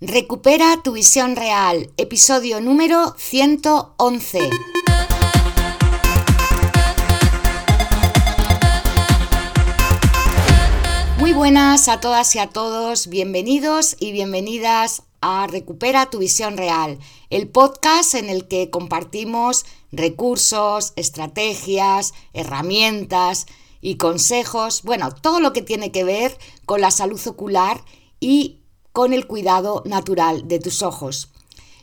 Recupera tu visión real, episodio número 111. Muy buenas a todas y a todos, bienvenidos y bienvenidas a Recupera tu visión real, el podcast en el que compartimos recursos, estrategias, herramientas y consejos, bueno, todo lo que tiene que ver con la salud ocular y con el cuidado natural de tus ojos.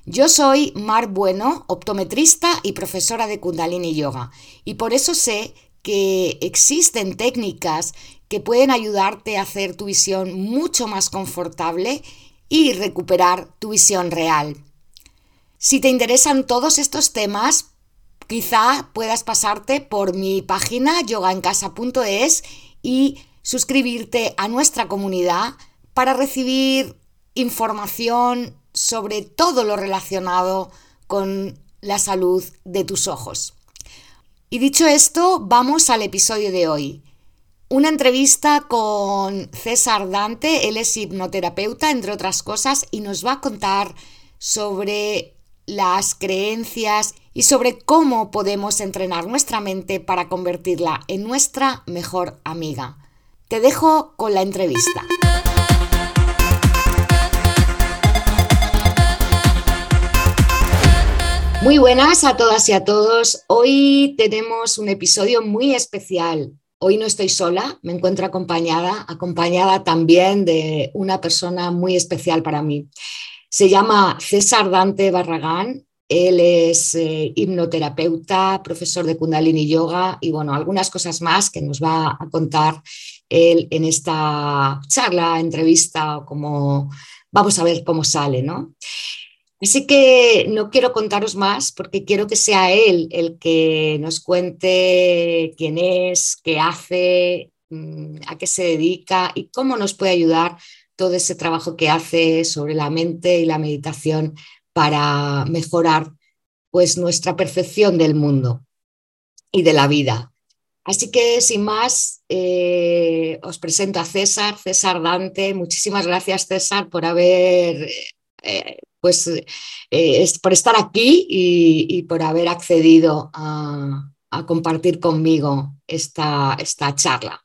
Yo soy Mar Bueno, optometrista y profesora de Kundalini Yoga, y por eso sé que existen técnicas que pueden ayudarte a hacer tu visión mucho más confortable y recuperar tu visión real. Si te interesan todos estos temas, quizá puedas pasarte por mi página yogaencasa.es y suscribirte a nuestra comunidad para recibir información sobre todo lo relacionado con la salud de tus ojos. Y dicho esto, vamos al episodio de hoy. Una entrevista con César Dante, él es hipnoterapeuta, entre otras cosas, y nos va a contar sobre las creencias y sobre cómo podemos entrenar nuestra mente para convertirla en nuestra mejor amiga. Te dejo con la entrevista. Muy buenas a todas y a todos. Hoy tenemos un episodio muy especial. Hoy no estoy sola, me encuentro acompañada, acompañada también de una persona muy especial para mí. Se llama César Dante Barragán. Él es eh, hipnoterapeuta, profesor de Kundalini Yoga y bueno, algunas cosas más que nos va a contar él en esta charla, entrevista o como vamos a ver cómo sale, ¿no? Así que no quiero contaros más porque quiero que sea él el que nos cuente quién es, qué hace, mm, a qué se dedica y cómo nos puede ayudar todo ese trabajo que hace sobre la mente y la meditación para mejorar pues nuestra percepción del mundo y de la vida. Así que sin más, eh, os presento a César, César Dante. Muchísimas gracias César por haber eh, pues eh, es por estar aquí y, por haber accedido a, compartir conmigo esta, esta charla.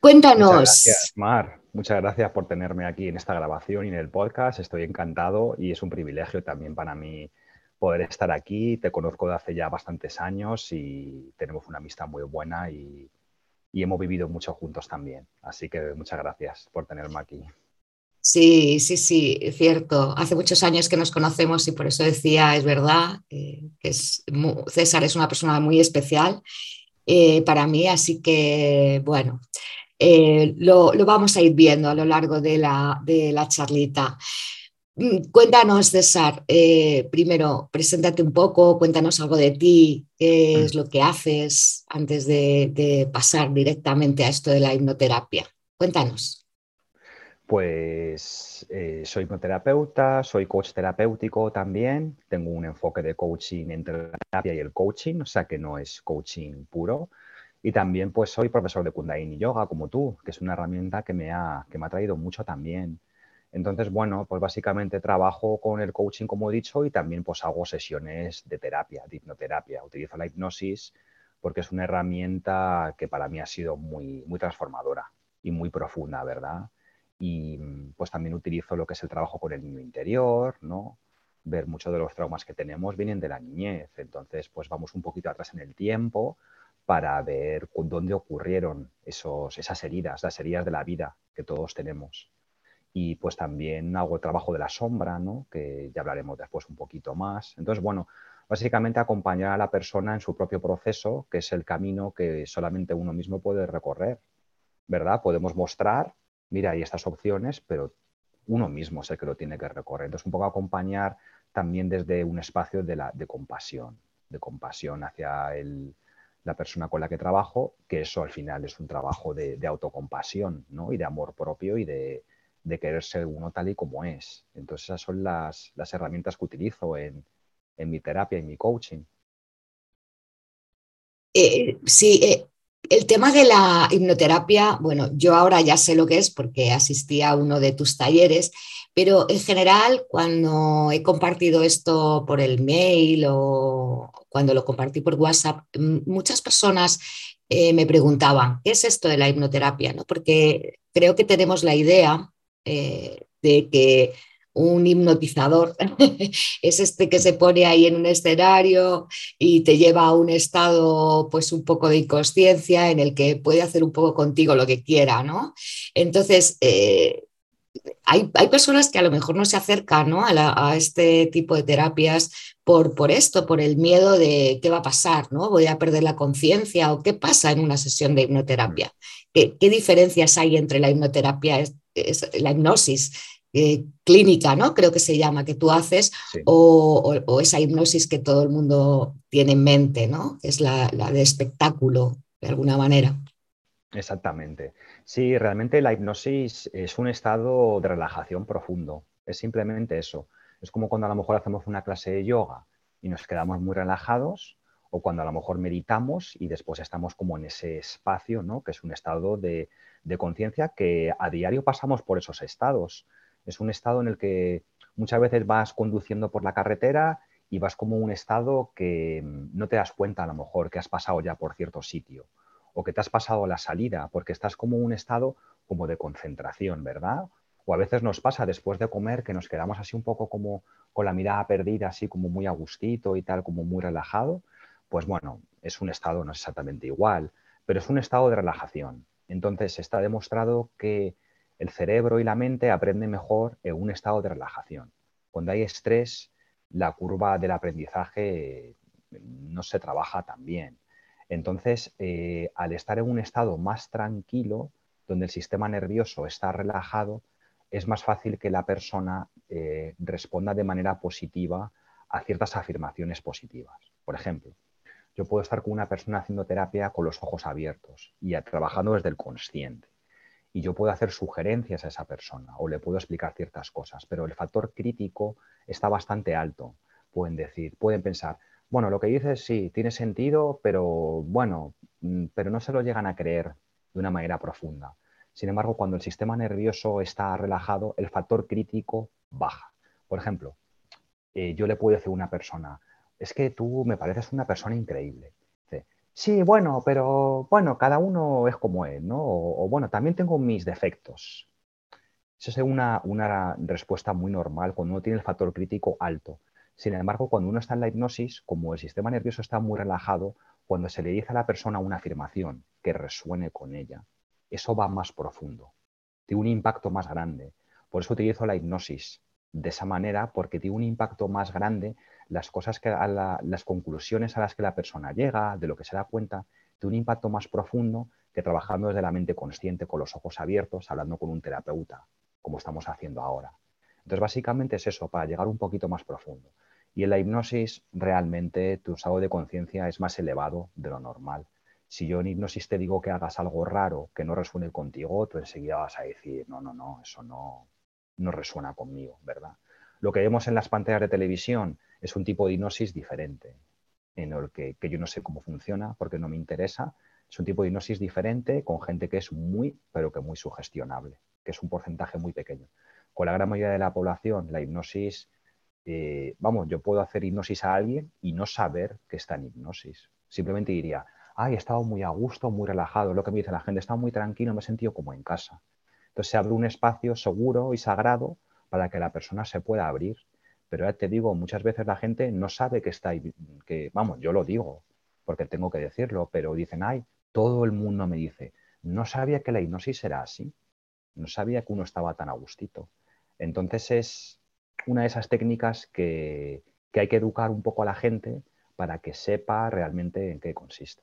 Cuéntanos. Muchas gracias, Mar. Muchas gracias por tenerme aquí en esta grabación y en el podcast. Estoy encantado y es un privilegio también para mí poder estar aquí. Te conozco de hace ya bastantes años y tenemos una amistad muy buena y, y hemos vivido mucho juntos también. Así que muchas gracias por tenerme aquí. Sí, sí, sí, es cierto. Hace muchos años que nos conocemos y por eso decía, es verdad, eh, que César es una persona muy especial eh, para mí, así que bueno, eh, lo, vamos a ir viendo a lo largo de la, de la charlita. Mm, cuéntanos, César, primero, preséntate un poco, cuéntanos algo de ti, qué mm. es lo que haces antes de pasar directamente a esto de la hipnoterapia. Cuéntanos. Pues eh, soy hipnoterapeuta, soy coach terapéutico también, tengo un enfoque de coaching entre la terapia y el coaching, o sea que no es coaching puro. Y también pues soy profesor de Kundalini Yoga como tú, que es una herramienta que me ha, que me ha traído mucho también. Entonces, bueno, pues básicamente trabajo con el coaching, como he dicho, y también pues hago sesiones de terapia, de hipnoterapia. Utilizo la hipnosis porque es una herramienta que para mí ha sido muy, muy transformadora y muy profunda, ¿verdad? Y mm, pues también utilizo lo que es el trabajo con el niño interior, ¿no? Ver muchos de los traumas que tenemos vienen de la niñez, entonces pues vamos un poquito atrás en el tiempo para ver dónde ocurrieron esos, esas heridas, las heridas de la vida que todos tenemos. Y pues también hago el trabajo de la sombra, ¿no? que ya hablaremos después un poquito más. Entonces, bueno, básicamente acompañar a la persona en su propio proceso, que es el camino que solamente uno mismo puede recorrer, ¿verdad? Podemos mostrar mira, hay estas opciones, pero uno mismo es el que lo tiene que recorrer. Entonces, un poco acompañar también desde un espacio de, compasión, de compasión hacia la persona con la que trabajo, que eso al final es un trabajo de, autocompasión ¿no? y de amor propio y de, de, querer ser uno tal y como es. Entonces, esas son las, herramientas que utilizo en, mi terapia y mi coaching. Eh, sí, eh, el tema de la hipnoterapia, bueno, yo ahora ya sé lo que es porque asistí a uno de tus talleres, pero en general cuando he compartido esto por el mail o cuando lo compartí por WhatsApp, muchas personas eh, me preguntaban, ¿qué es esto de la hipnoterapia? ¿no? Porque creo que tenemos la idea eh, de que un hipnotizador es este que se pone ahí en un escenario y te lleva a un estado pues un poco de inconsciencia en el que puede hacer un poco contigo lo que quiera, ¿no? Entonces, eh, hay, personas que a lo mejor no se acercan a, este tipo de terapias por, por, esto, por el miedo de qué va a pasar, ¿no? Voy a perder la conciencia o qué pasa en una sesión de hipnoterapia. ¿Qué, diferencias hay entre la hipnoterapia, la hipnosis eh, clínica, ¿no? Creo que se llama, que tú haces, o, esa hipnosis que todo el mundo tiene en mente, ¿no? Es la, de espectáculo, de alguna manera. Exactamente. Sí, realmente la hipnosis es un estado de relajación profundo. Es simplemente eso. Es como cuando a lo mejor hacemos una clase de yoga y nos quedamos muy relajados, o cuando a lo mejor meditamos y después estamos como en ese espacio, ¿no? Que es un estado de, de conciencia que a diario pasamos por esos estados. Es un estado en el que muchas veces vas conduciendo por la carretera y vas como un estado que mm, no te das cuenta a lo mejor que has pasado ya por cierto sitio o que te has pasado la salida porque estás como un estado como de concentración, ¿verdad? O a veces nos pasa después de comer que nos quedamos así un poco como con la mirada perdida, así como muy a gustito y tal, como muy relajado. Pues bueno, es un estado no es exactamente igual, pero es un estado de relajación. Entonces está demostrado que el cerebro y la mente aprenden mejor en un estado de relajación. Cuando hay estrés, la curva del aprendizaje no se trabaja tan bien. Entonces, eh, al estar en un estado más tranquilo, donde el sistema nervioso está relajado, es más fácil que la persona eh, responda de manera positiva a ciertas afirmaciones positivas. Por ejemplo, yo puedo estar con una persona haciendo terapia con los ojos abiertos y trabajando desde el consciente y yo puedo hacer sugerencias a esa persona o le puedo explicar ciertas cosas, pero el factor crítico está bastante alto. Pueden decir, pueden pensar, bueno, lo que dices sí, tiene sentido, pero bueno, mm, pero no se lo llegan a creer de una manera profunda. Sin embargo, cuando el sistema nervioso está relajado, el factor crítico baja. Por ejemplo, eh, yo le puedo decir a una persona, es que tú me pareces una persona increíble. Sí, bueno, pero bueno, cada uno es como es, ¿no? O, bueno, también tengo mis defectos. Esa es una, una respuesta muy normal cuando uno tiene el factor crítico alto. Sin embargo, cuando uno está en la hipnosis, como el sistema nervioso está muy relajado, cuando se le dice a la persona una afirmación que resuene con ella, eso va más profundo, tiene un impacto más grande. Por eso utilizo la hipnosis de esa manera, porque tiene un impacto más grande las cosas que las conclusiones a las que la persona llega, de lo que se da cuenta, de un impacto más profundo que trabajando desde la mente consciente, con los ojos abiertos, hablando con un terapeuta, como estamos haciendo ahora. Entonces, básicamente es eso, para llegar un poquito más profundo. Y en la hipnosis, realmente tu estado de conciencia es más elevado de lo normal. Si yo en hipnosis te digo que hagas algo raro que no resuene contigo, tú enseguida vas a decir, no, no, no, eso no, no resuena conmigo, ¿verdad? Lo que vemos en las pantallas de televisión es un tipo de hipnosis diferente, en el que, yo no sé cómo funciona porque no me interesa. Es un tipo de hipnosis diferente con gente que es muy, pero que muy sugestionable, que es un porcentaje muy pequeño. Con la gran mayoría de la población, la hipnosis, eh, vamos, yo puedo hacer hipnosis a alguien y no saber que está en hipnosis. Simplemente diría, ay, he estado muy a gusto, muy relajado, lo que me dice la gente, he estado muy tranquilo, me he sentido como en casa. Entonces se abre un espacio seguro y sagrado para que la persona se pueda abrir pero ya te digo, muchas veces la gente no sabe que está ahí, que, vamos, yo lo digo, porque tengo que decirlo, pero dicen, ay, todo el mundo me dice, no sabía que la hipnosis era así, no sabía que uno estaba tan a gustito. Entonces es una de esas técnicas que, que hay que educar un poco a la gente para que sepa realmente en qué consiste.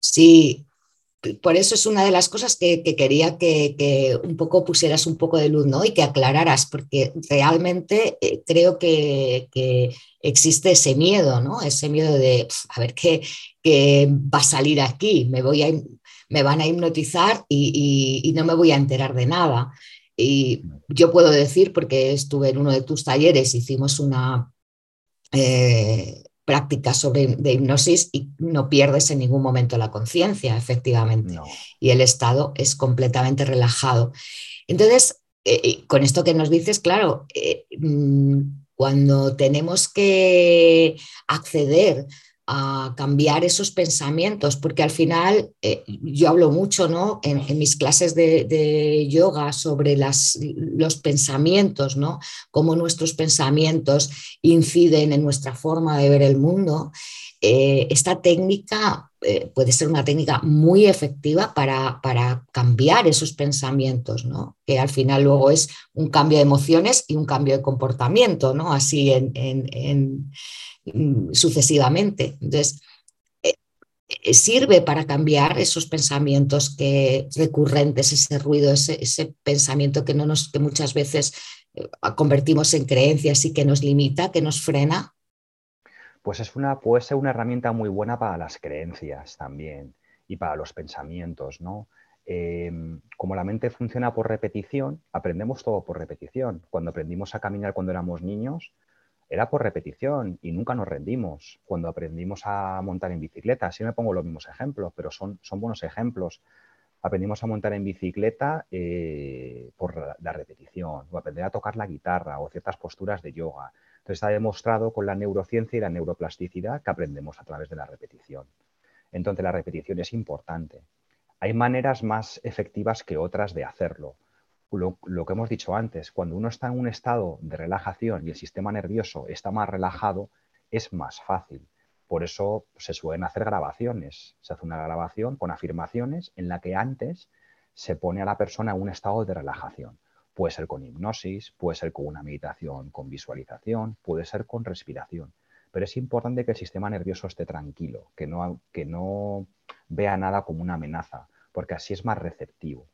Sí, por eso es una de las cosas que, quería que, un poco pusieras un poco de luz ¿no? y que aclararas, porque realmente eh, creo que, existe ese miedo, ¿no? ese miedo de a ver qué, va a salir aquí, me, voy a, me van a hipnotizar y, no me voy a enterar de nada. Y yo puedo decir, porque estuve en uno de tus talleres, hicimos una, eh, prácticas sobre, de hipnosis y no pierdes en ningún momento la conciencia, efectivamente. Y el estado es completamente relajado. Entonces, eh, eh, con esto que nos dices, claro, eh, mm, cuando tenemos que acceder a cambiar esos pensamientos, porque al final yo hablo mucho ¿no? en, mis clases de, yoga sobre las, los pensamientos, ¿no? cómo nuestros pensamientos inciden en nuestra forma de ver el mundo. esta técnica eh, puede ser una técnica muy efectiva para, cambiar esos pensamientos, ¿no? que al final luego es un cambio de emociones y un cambio de comportamiento, ¿no? así en, sucesivamente. Entonces, eh, eh, sirve para cambiar esos pensamientos que, recurrentes, ese ruido, ese, pensamiento que, no nos, que muchas veces convertimos en creencias y que nos limita, que nos frena pues es una, puede ser una herramienta muy buena para las creencias también y para los pensamientos, ¿no? Em, como la mente funciona por repetición, aprendemos todo por repetición. Cuando aprendimos a caminar cuando éramos niños, era por repetición y nunca nos rendimos. Cuando aprendimos a montar en bicicleta, me pongo los mismos ejemplos, pero son, son buenos ejemplos. Aprendimos a montar en bicicleta eh, por la, repetición, o aprender a tocar la guitarra o ciertas posturas de yoga. Entonces está demostrado con la neurociencia y la neuroplasticidad que aprendemos a través de la repetición. Entonces la repetición es importante. Hay maneras más efectivas que otras de hacerlo. Lo, que hemos dicho antes, cuando uno está en un estado de relajación y el sistema nervioso está más relajado, es más fácil. Por eso se suelen hacer grabaciones. Se hace una grabación con afirmaciones en la que antes se pone a la persona en un estado de relajación. Puede ser con hipnosis, puede ser con una meditación, con visualización, puede ser con respiración. Pero es importante que el sistema nervioso esté tranquilo, que no, que no vea nada como una amenaza, porque así es más receptivo.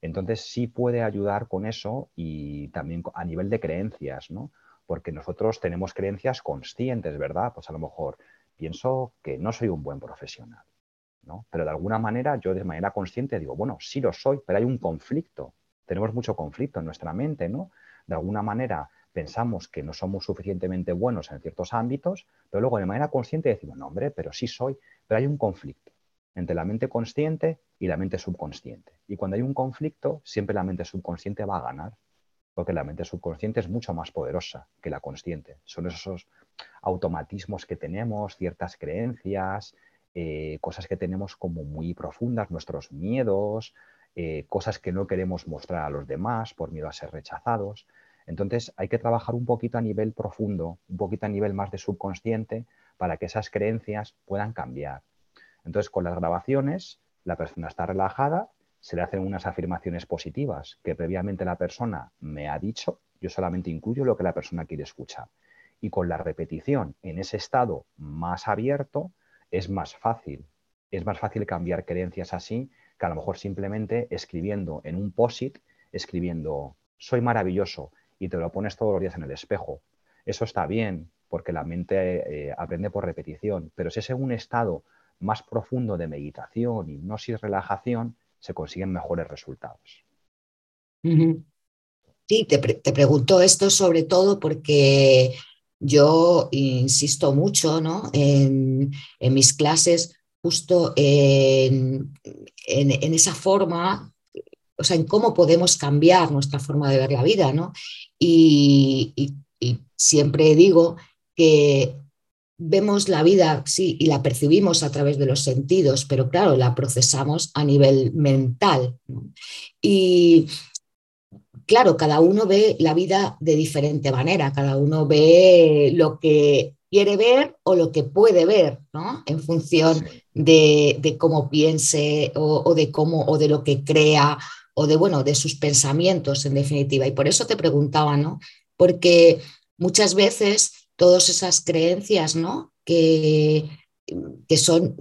Entonces sí puede ayudar con eso y también a nivel de creencias, ¿no? Porque nosotros tenemos creencias conscientes, ¿verdad? Pues a lo mejor pienso que no soy un buen profesional, ¿no? Pero de alguna manera yo de manera consciente digo, bueno, sí lo soy, pero hay un conflicto tenemos mucho conflicto en nuestra mente, ¿no? De alguna manera pensamos que no somos suficientemente buenos en ciertos ámbitos, pero luego de manera consciente decimos, no, hombre, pero sí soy, pero hay un conflicto entre la mente consciente y la mente subconsciente. Y cuando hay un conflicto, siempre la mente subconsciente va a ganar, porque la mente subconsciente es mucho más poderosa que la consciente. Son esos automatismos que tenemos, ciertas creencias, eh, cosas que tenemos como muy profundas, nuestros miedos, eh, cosas que no queremos mostrar a los demás por miedo a ser rechazados. Entonces hay que trabajar un poquito a nivel profundo, un poquito a nivel más de subconsciente para que esas creencias puedan cambiar. Entonces con las grabaciones la persona está relajada, se le hacen unas afirmaciones positivas que previamente la persona me ha dicho, yo solamente incluyo lo que la persona quiere escuchar. Y con la repetición en ese estado más abierto es más fácil. Es más fácil cambiar creencias así que a lo mejor simplemente escribiendo en un POSIT, escribiendo soy maravilloso y te lo pones todos los días en el espejo. Eso está bien porque la mente eh, aprende por repetición, pero si es en un estado más profundo de meditación, hipnosis, relajación, se consiguen mejores resultados. Sí, te, pregunto esto sobre todo porque yo insisto mucho en, en mis clases justo en, esa forma, o sea, en cómo podemos cambiar nuestra forma de ver la vida, ¿no? Y, siempre digo que vemos la vida, sí, y la percibimos a través de los sentidos, pero claro, la procesamos a nivel mental. Y claro, cada uno ve la vida de diferente manera, cada uno ve lo que quiere ver o lo que puede ver, ¿no? En función de, cómo piense o, de cómo o de lo que crea o de bueno de sus pensamientos en definitiva. Y por eso te preguntaba, ¿no? Porque muchas veces todas esas creencias, ¿no? Que, que son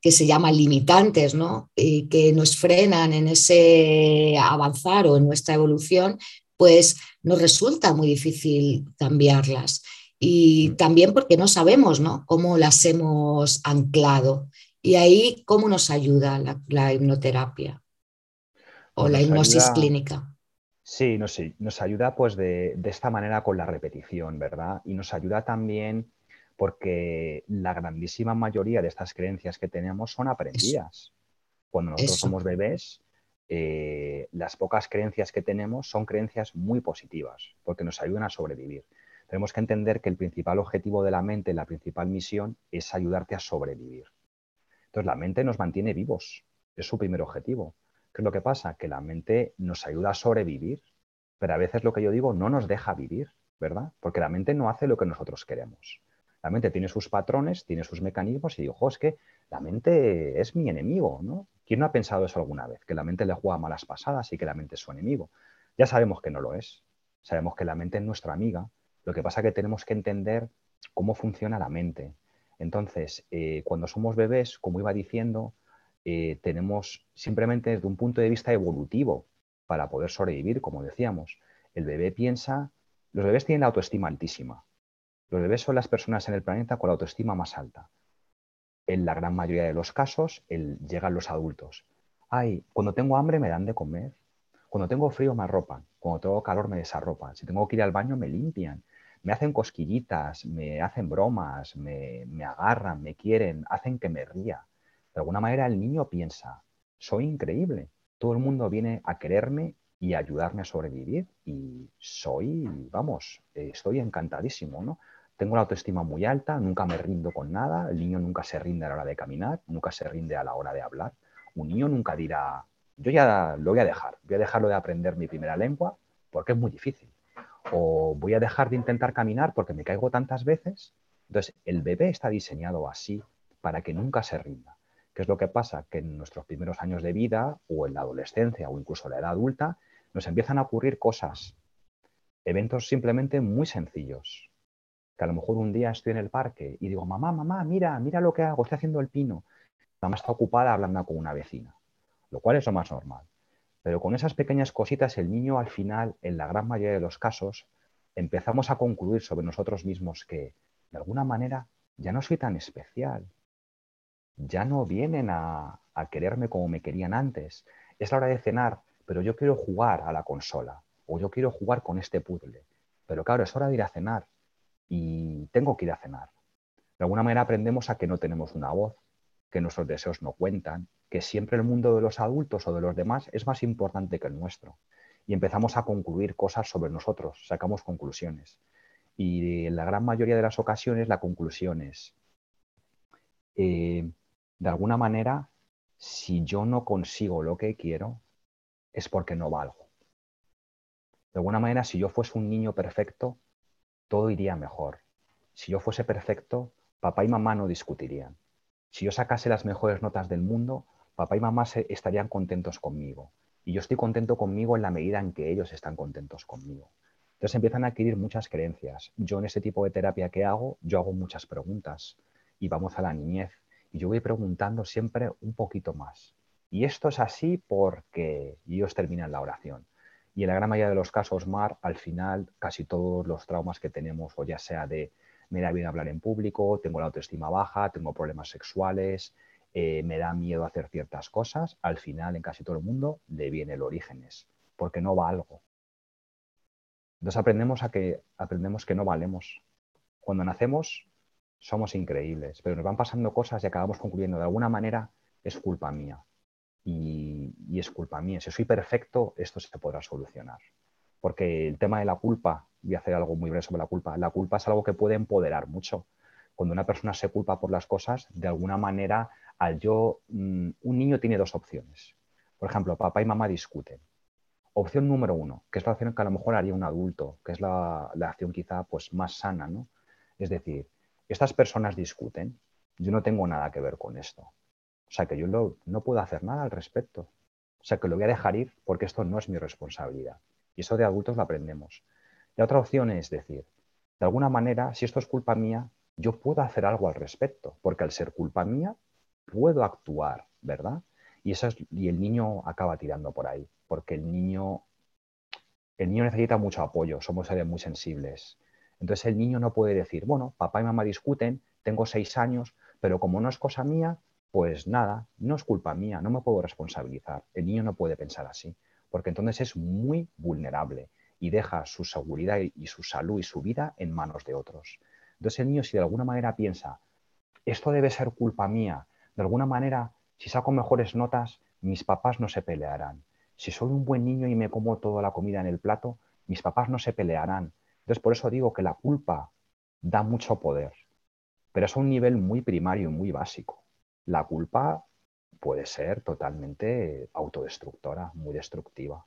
que se llaman limitantes, ¿no? Y que nos frenan en ese avanzar o en nuestra evolución, pues nos resulta muy difícil cambiarlas y mm. también porque no sabemos ¿no? cómo las hemos anclado. Y ahí, ¿cómo nos ayuda la, hipnoterapia o la hipnosis clínica? Sí, no, sí, nos ayuda pues de, esta manera con la repetición, ¿verdad? Y nos ayuda también porque la grandísima mayoría de estas creencias que tenemos son aprendidas. Cuando nosotros somos bebés, eh, las pocas creencias que tenemos son creencias muy positivas, porque nos ayudan a sobrevivir. Tenemos que entender que el principal objetivo de la mente, la principal misión, es ayudarte a sobrevivir. Entonces, la mente nos mantiene vivos, es su primer objetivo. ¿Qué es lo que pasa? Que la mente nos ayuda a sobrevivir, pero a veces lo que yo digo no nos deja vivir, ¿verdad? Porque la mente no hace lo que nosotros queremos. La mente tiene sus patrones, tiene sus mecanismos y digo, es que la mente es mi enemigo, ¿no? ¿Quién no ha pensado eso alguna vez? Que la mente le juega malas pasadas y que la mente es su enemigo. Ya sabemos que no lo es. Sabemos que la mente es nuestra amiga. Lo que pasa es que tenemos que entender cómo funciona la mente. Entonces, eh, cuando somos bebés, como iba diciendo, eh, tenemos simplemente desde un punto de vista evolutivo para poder sobrevivir, como decíamos. El bebé piensa, los bebés tienen la autoestima altísima. Los bebés son las personas en el planeta con la autoestima más alta. En la gran mayoría de los casos llegan los adultos. Ay, cuando tengo hambre me dan de comer. Cuando tengo frío me arropan. Cuando tengo calor me desarropan. Si tengo que ir al baño me limpian. Me hacen cosquillitas, me hacen bromas, me, me agarran, me quieren, hacen que me ría. De alguna manera el niño piensa, soy increíble. Todo el mundo viene a quererme y ayudarme a sobrevivir y soy, vamos, estoy encantadísimo, ¿no? Tengo la autoestima muy alta, nunca me rindo con nada, el niño nunca se rinde a la hora de caminar, nunca se rinde a la hora de hablar. Un niño nunca dirá, yo ya lo voy a dejar, voy a dejarlo de aprender mi primera lengua porque es muy difícil. O voy a dejar de intentar caminar porque me caigo tantas veces. Entonces, el bebé está diseñado así para que nunca se rinda. ¿Qué es lo que pasa? Que en nuestros primeros años de vida o en la adolescencia o incluso en la edad adulta nos empiezan a ocurrir cosas, eventos simplemente muy sencillos, que a lo mejor un día estoy en el parque y digo, mamá, mamá, mira, mira lo que hago, estoy haciendo el pino. Mamá está ocupada hablando con una vecina, lo cual es lo más normal. Pero con esas pequeñas cositas, el niño al final, en la gran mayoría de los casos, empezamos a concluir sobre nosotros mismos que, de alguna manera, ya no soy tan especial. Ya no vienen a, quererme como me querían antes. Es la hora de cenar, pero yo quiero jugar a la consola o yo quiero jugar con este puzzle. Pero claro, es hora de ir a cenar y tengo que ir a cenar. De alguna manera aprendemos a que no tenemos una voz, que nuestros deseos no cuentan, que siempre el mundo de los adultos o de los demás es más importante que el nuestro. Y empezamos a concluir cosas sobre nosotros, sacamos conclusiones. Y en la gran mayoría de las ocasiones la conclusión es, eh, de alguna manera, si yo no consigo lo que quiero, es porque no valgo. De alguna manera, si yo fuese un niño perfecto, todo iría mejor. Si yo fuese perfecto, papá y mamá no discutirían. Si yo sacase las mejores notas del mundo, papá y mamá estarían contentos conmigo. Y yo estoy contento conmigo en la medida en que ellos están contentos conmigo. Entonces empiezan a adquirir muchas creencias. Yo en ese tipo de terapia que hago, yo hago muchas preguntas y vamos a la niñez. Y yo voy preguntando siempre un poquito más. Y esto es así porque ellos terminan la oración. Y en la gran mayoría de los casos, Mar, al final, casi todos los traumas que tenemos, o ya sea de me da bien hablar en público, tengo la autoestima baja, tengo problemas sexuales, eh, me da miedo hacer ciertas cosas, al final en casi todo el mundo le viene el orígenes, porque no valgo. Entonces aprendemos a que aprendemos que no valemos. Cuando nacemos somos increíbles, pero nos van pasando cosas y acabamos concluyendo de alguna manera es culpa mía y, es culpa mía. Si soy perfecto, esto se podrá solucionar. Porque el tema de la culpa, voy a hacer algo muy breve sobre la culpa, la culpa es algo que puede empoderar mucho. Cuando una persona se culpa por las cosas, de alguna manera, al yo, mm, un niño tiene dos opciones. Por ejemplo, papá y mamá discuten. Opción número uno, que es la opción que a lo mejor haría un adulto, que es la, la acción quizá pues, más sana, ¿no? Es decir, estas personas discuten, yo no tengo nada que ver con esto. O sea que yo no, puedo hacer nada al respecto. O sea que lo voy a dejar ir porque esto no es mi responsabilidad. Y eso de adultos lo aprendemos. La otra opción es decir, de alguna manera, si esto es culpa mía, yo puedo hacer algo al respecto, porque al ser culpa mía, puedo actuar, ¿verdad? Y, el niño acaba tirando por ahí, porque el niño, el niño necesita mucho apoyo, somos seres muy sensibles. Entonces el niño no puede decir, bueno, papá y mamá discuten, tengo seis años, pero como no es cosa mía, pues nada, no es culpa mía, no me puedo responsabilizar. El niño no puede pensar así, porque entonces es muy vulnerable y deja su seguridad y su salud y su vida en manos de otros. Entonces el niño si de alguna manera piensa, esto debe ser culpa mía, de alguna manera, si saco mejores notas, mis papás no se pelearán. Si soy un buen niño y me como toda la comida en el plato, mis papás no se pelearán. Entonces por eso digo que la culpa da mucho poder, pero es a un nivel muy primario y muy básico. La culpa puede ser totalmente autodestructora, muy destructiva.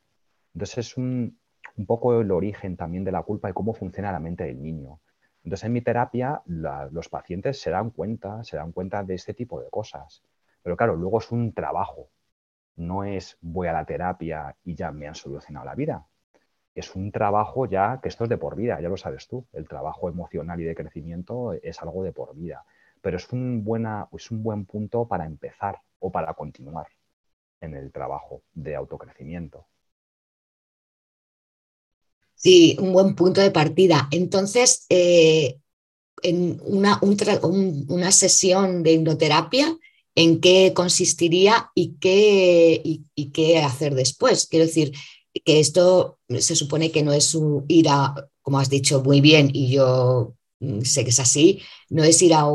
Entonces es un, poco el origen también de la culpa y cómo funciona la mente del niño. Entonces en mi terapia los pacientes se dan cuenta, se dan cuenta de este tipo de cosas. Pero claro, luego es un trabajo. No es voy a la terapia y ya me han solucionado la vida. Es un trabajo ya que esto es de por vida, ya lo sabes tú. El trabajo emocional y de crecimiento es algo de por vida. Pero es un, buena, es un buen punto para empezar o para continuar en el trabajo de autocrecimiento. Sí, un buen punto de partida. Entonces, eh, en una, una, sesión de hipnoterapia, ¿en qué consistiría y qué, y, qué hacer después? Quiero decir, que esto se supone que no es un ir a, como has dicho muy bien, y yo mm, sé que es así, no es ir a,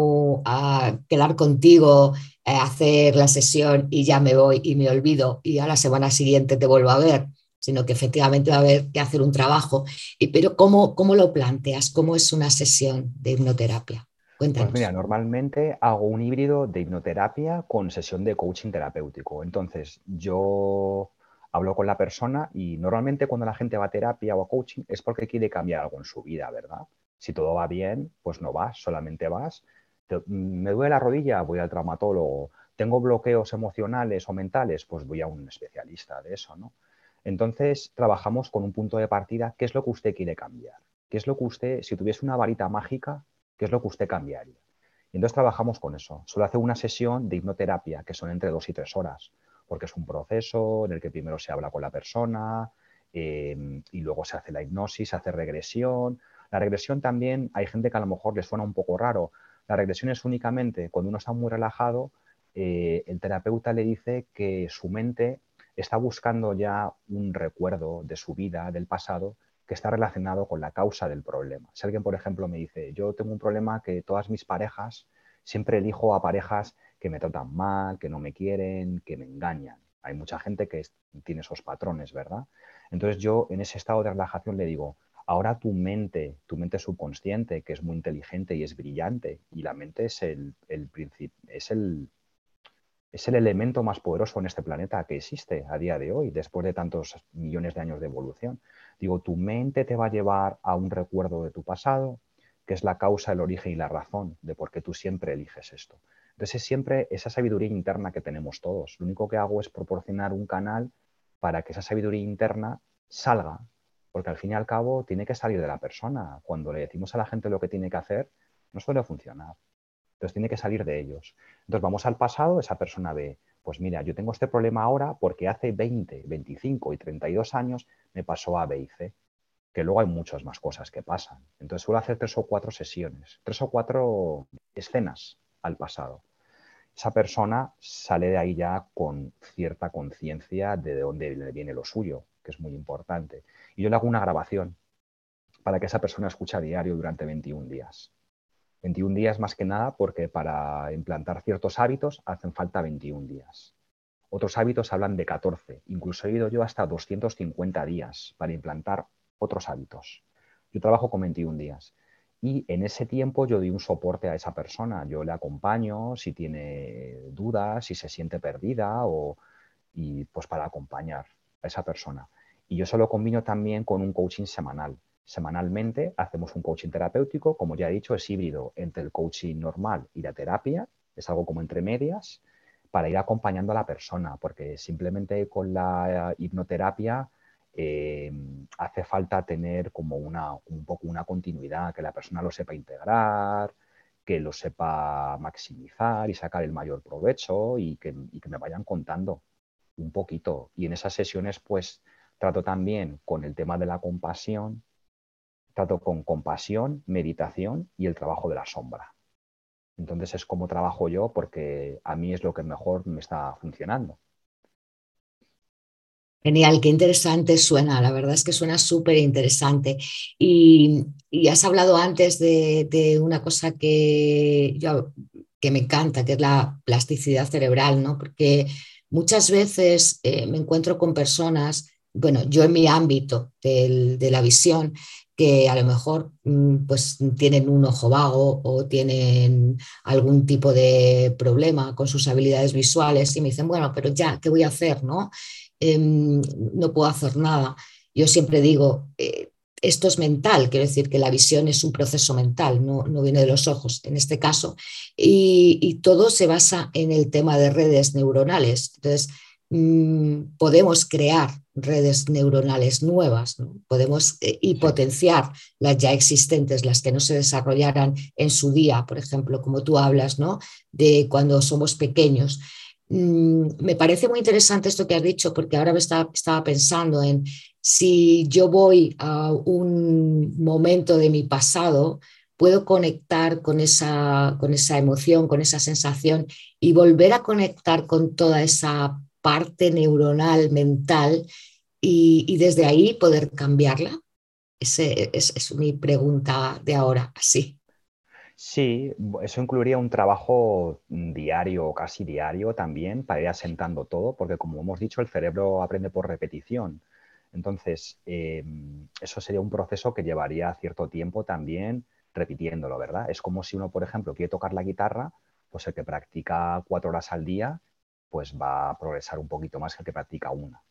a quedar contigo, a eh, hacer la sesión y ya me voy y me olvido y a la semana siguiente te vuelvo a ver sino que efectivamente va a haber que hacer un trabajo. Y, pero ¿cómo, ¿cómo lo planteas? ¿Cómo es una sesión de hipnoterapia? Cuéntanos. Pues mira, normalmente hago un híbrido de hipnoterapia con sesión de coaching terapéutico. Entonces, yo hablo con la persona y normalmente cuando la gente va a terapia o a coaching es porque quiere cambiar algo en su vida, ¿verdad? Si todo va bien, pues no vas, solamente vas. Me duele la rodilla, voy al traumatólogo. Tengo bloqueos emocionales o mentales, pues voy a un especialista de eso, ¿no? Entonces, trabajamos con un punto de partida, ¿qué es lo que usted quiere cambiar? ¿Qué es lo que usted, si tuviese una varita mágica, qué es lo que usted cambiaría? Y entonces trabajamos con eso. Solo hace una sesión de hipnoterapia, que son entre dos y tres horas, porque es un proceso en el que primero se habla con la persona em, y luego se hace la hipnosis, se hace regresión. La regresión también, hay gente que a lo mejor le suena un poco raro. La regresión es únicamente cuando uno está muy relajado, eh, el terapeuta le dice que su mente está buscando ya un recuerdo de su vida, del pasado, que está relacionado con la causa del problema. Si alguien, por ejemplo, me dice, yo tengo un problema que todas mis parejas, siempre elijo a parejas que me tratan mal, que no me quieren, que me engañan. Hay mucha gente que tiene esos patrones, ¿verdad? Entonces yo en ese estado de relajación le digo, ahora tu mente, tu mente subconsciente, que es muy inteligente y es brillante, y la mente es el, es el, es el elemento más poderoso en este planeta que existe a día de hoy, después de tantos millones de años de evolución. Digo, tu mente te va a llevar a un recuerdo de tu pasado, que es la causa, el origen y la razón de por qué tú siempre eliges esto. Entonces es siempre esa sabiduría interna que tenemos todos. Lo único que hago es proporcionar un canal para que esa sabiduría interna salga, porque al fin y al cabo tiene que salir de la persona. Cuando le decimos a la gente lo que tiene que hacer, no suele funcionar. Entonces tiene que salir de ellos. Entonces vamos al pasado, esa persona ve, pues mira, yo tengo este problema ahora porque hace 20, 25 y 32 años me pasó A, B y C, que luego hay muchas más cosas que pasan. Entonces suelo hacer tres o cuatro sesiones, tres o cuatro escenas al pasado. Esa persona sale de ahí ya con cierta conciencia de dónde le viene lo suyo, que es muy importante. Y yo le hago una grabación para que esa persona escuche a diario durante 21 días. 21 días más que nada porque para implantar ciertos hábitos hacen falta 21 días. Otros hábitos hablan de 14, incluso he ido yo hasta 250 días para implantar otros hábitos. Yo trabajo con 21 días y en ese tiempo yo doy un soporte a esa persona, yo le acompaño si tiene dudas, si se siente perdida o y pues para acompañar a esa persona. Y yo se lo combino también con un coaching semanal. Semanalmente hacemos un coaching terapéutico, como ya he dicho, es híbrido entre el coaching normal y la terapia, es algo como entre medias, para ir acompañando a la persona, porque simplemente con la hipnoterapia eh, hace falta tener como una, un poco una continuidad, que la persona lo sepa integrar, que lo sepa maximizar y sacar el mayor provecho y que, y que me vayan contando un poquito. Y en esas sesiones, pues, trato también con el tema de la compasión, trato con compasión, meditación y el trabajo de la sombra. Entonces es como trabajo yo porque a mí es lo que mejor me está funcionando. Genial, qué interesante suena, la verdad es que suena súper interesante. Y, has hablado antes de, una cosa que, yo, que me encanta, que es la plasticidad cerebral, ¿no? Porque muchas veces eh, me encuentro con personas, bueno, yo en mi ámbito de la visión, que a lo mejor mm, pues, tienen un ojo vago o tienen algún tipo de problema con sus habilidades visuales y me dicen, bueno, pero ya, ¿qué voy a hacer? ¿no? Em, no puedo hacer nada. Yo siempre digo, eh, esto es mental, quiero decir que la visión es un proceso mental, no, viene de los ojos en este caso, y, todo se basa en el tema de redes neuronales. Entonces, mm, podemos crear redes neuronales nuevas, podemos eh, y potenciar las ya existentes, las que no se desarrollaran en su día, por ejemplo, como tú hablas, ¿no? de cuando somos pequeños. Mm, me parece muy interesante esto que has dicho, porque ahora me estaba, pensando en si yo voy a un momento de mi pasado, puedo conectar con esa, con esa emoción, con esa sensación y volver a conectar con toda esa parte neuronal, mental, y, desde ahí poder cambiarla. Esa es, es mi pregunta de ahora, así. Sí, eso incluiría un trabajo diario o casi diario también para ir asentando todo, porque como hemos dicho, el cerebro aprende por repetición. Entonces, em, eso sería un proceso que llevaría cierto tiempo también repitiéndolo, ¿verdad? Es como si uno, por ejemplo, quiere tocar la guitarra, pues el que practica cuatro horas al día, pues va a progresar un poquito más que el que practica una.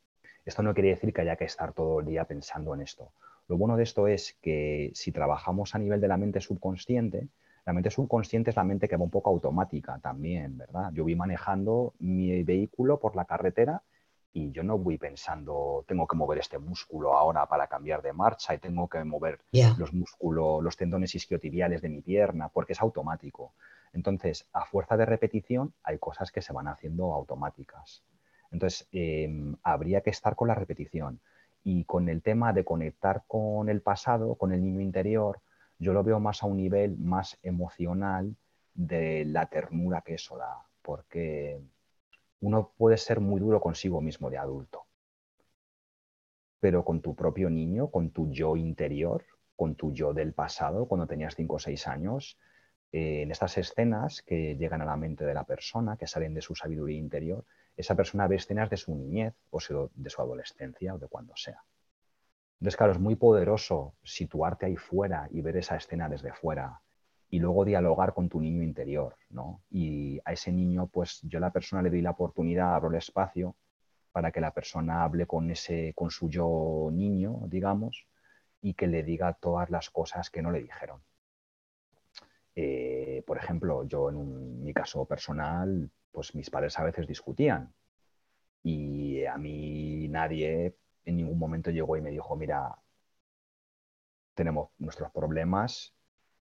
Esto no quiere decir que haya que estar todo el día pensando en esto. Lo bueno de esto es que si trabajamos a nivel de la mente subconsciente, la mente subconsciente es la mente que va un poco automática también, ¿verdad? Yo voy manejando mi vehículo por la carretera y yo no voy pensando, tengo que mover este músculo ahora para cambiar de marcha y tengo que mover los músculos, los tendones isquiotibiales de mi pierna, porque es automático. Entonces, a fuerza de repetición, hay cosas que se van haciendo automáticas. Entonces, em, habría que estar con la repetición. Y con el tema de conectar con el pasado, con el niño interior, yo lo veo más a un nivel más emocional de la ternura que eso da, porque uno puede ser muy duro consigo mismo de adulto, pero con tu propio niño, con tu yo interior, con tu yo del pasado, cuando tenías 5 o 6 años, eh, en estas escenas que llegan a la mente de la persona, que salen de su sabiduría interior, esa persona ve escenas de su niñez o de su adolescencia o de cuando sea. Entonces, claro, es muy poderoso situarte ahí fuera y ver esa escena desde fuera y luego dialogar con tu niño interior, ¿no? Y a ese niño, pues yo a la persona le doy la oportunidad, abro el espacio para que la persona hable con ese, con su yo niño, digamos, y que le diga todas las cosas que no le dijeron. Eh, por ejemplo, yo en mi caso personal, pues mis padres a veces discutían y a mí nadie en ningún momento llegó y me dijo, mira, tenemos nuestros problemas,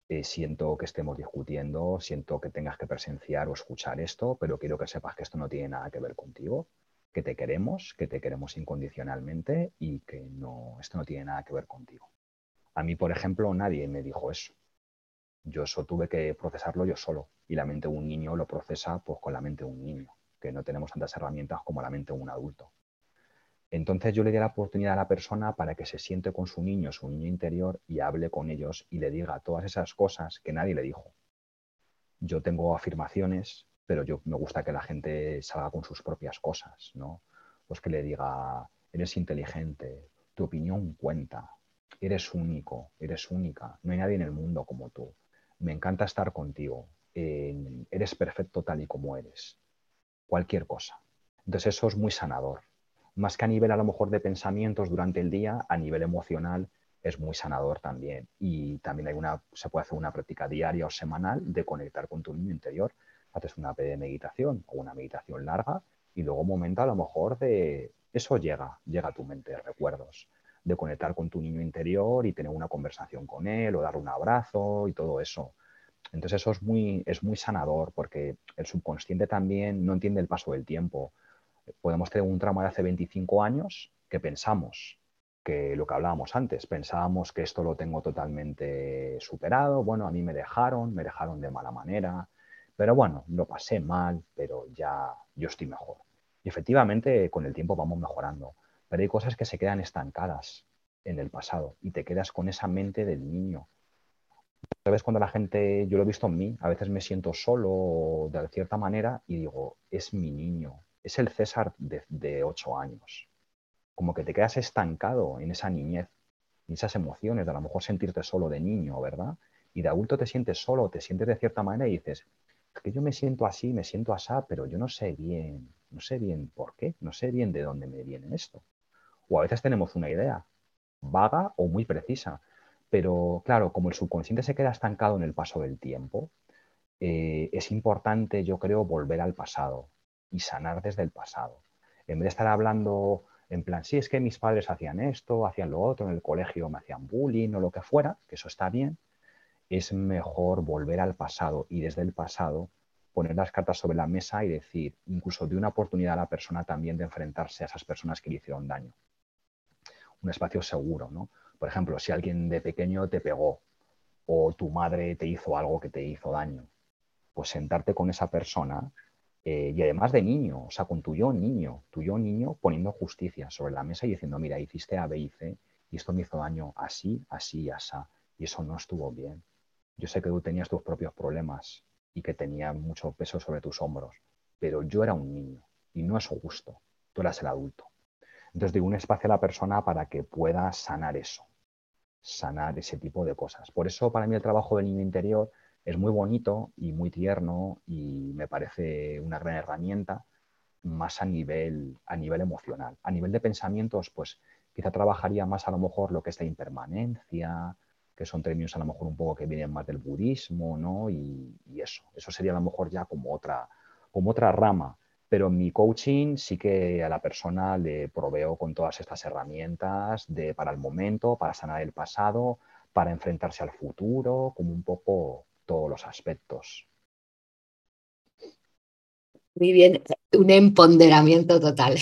eh, siento que estemos discutiendo, siento que tengas que presenciar o escuchar esto, pero quiero que sepas que esto no tiene nada que ver contigo, que te queremos, que te queremos incondicionalmente y que no, esto no tiene nada que ver contigo. A mí, por ejemplo, nadie me dijo eso. Yo eso tuve que procesarlo yo solo y la mente de un niño lo procesa pues con la mente de un niño, que no tenemos tantas herramientas como la mente de un adulto. Entonces yo le di la oportunidad a la persona para que se siente con su niño, su niño interior, y hable con ellos y le diga todas esas cosas que nadie le dijo. Yo tengo afirmaciones, pero yo me gusta que la gente salga con sus propias cosas, ¿no? Pues que le diga, eres inteligente, tu opinión cuenta, eres único, eres única, no hay nadie en el mundo como tú, me encanta estar contigo, eres perfecto tal y como eres, cualquier cosa. Entonces eso es muy sanador más que a nivel a lo mejor de pensamientos durante el día, a nivel emocional es muy sanador también. Y también hay una, se puede hacer una práctica diaria o semanal de conectar con tu niño interior. Haces una meditación o una meditación larga y luego un momento a lo mejor de eso llega, llega a tu mente, recuerdos, de conectar con tu niño interior y tener una conversación con él o darle un abrazo y todo eso. Entonces eso es muy, es muy sanador porque el subconsciente también no entiende el paso del tiempo podemos tener un trauma de hace 25 años que pensamos que lo que hablábamos antes, pensábamos que esto lo tengo totalmente superado, bueno, a mí me dejaron, me dejaron de mala manera, pero bueno, lo pasé mal, pero ya yo estoy mejor. Y efectivamente con el tiempo vamos mejorando, pero hay cosas que se quedan estancadas en el pasado y te quedas con esa mente del niño. ¿Sabes? Cuando la gente, yo lo he visto en mí, a veces me siento solo de cierta manera y digo, es mi niño, es el César de, ocho años. Como que te quedas estancado en esa niñez, en esas emociones, de a lo mejor sentirte solo de niño, ¿verdad? Y de adulto te sientes solo, te sientes de cierta manera y dices, es que yo me siento así, me siento así, pero yo no sé bien, no sé bien por qué, no sé bien de dónde me viene esto. O a veces tenemos una idea vaga o muy precisa, pero claro, como el subconsciente se queda estancado en el paso del tiempo, eh, es importante, yo creo, volver al pasado y sanar desde el pasado. En vez de estar hablando en plan, sí, es que mis padres hacían esto, hacían lo otro, en el colegio me hacían bullying o lo que fuera, que eso está bien, es mejor volver al pasado y desde el pasado poner las cartas sobre la mesa y decir, incluso de una oportunidad a la persona también de enfrentarse a esas personas que le hicieron daño. Un espacio seguro, ¿no? Por ejemplo, si alguien de pequeño te pegó o tu madre te hizo algo que te hizo daño, pues sentarte con esa persona eh, y además de niño, o sea, con tu yo niño, tu yo niño poniendo justicia sobre la mesa y diciendo, mira, hiciste A, B y C y esto me hizo daño así, así y así, y eso no estuvo bien. Yo sé que tú tenías tus propios problemas y que tenía mucho peso sobre tus hombros, pero yo era un niño y no es justo, tú eras el adulto. Entonces digo un espacio a la persona para que pueda sanar eso, sanar ese tipo de cosas. Por eso para mí el trabajo del niño interior es muy bonito y muy tierno y me parece una gran herramienta más a nivel, a nivel emocional. A nivel de pensamientos, pues quizá trabajaría más a lo mejor lo que es la impermanencia, que son términos a lo mejor un poco que vienen más del budismo, ¿no? Y, eso, eso sería a lo mejor ya como otra, como otra rama. Pero en mi coaching sí que a la persona le proveo con todas estas herramientas de, para el momento, para sanar el pasado, para enfrentarse al futuro, como un poco todos los aspectos. Muy bien, un empoderamiento total.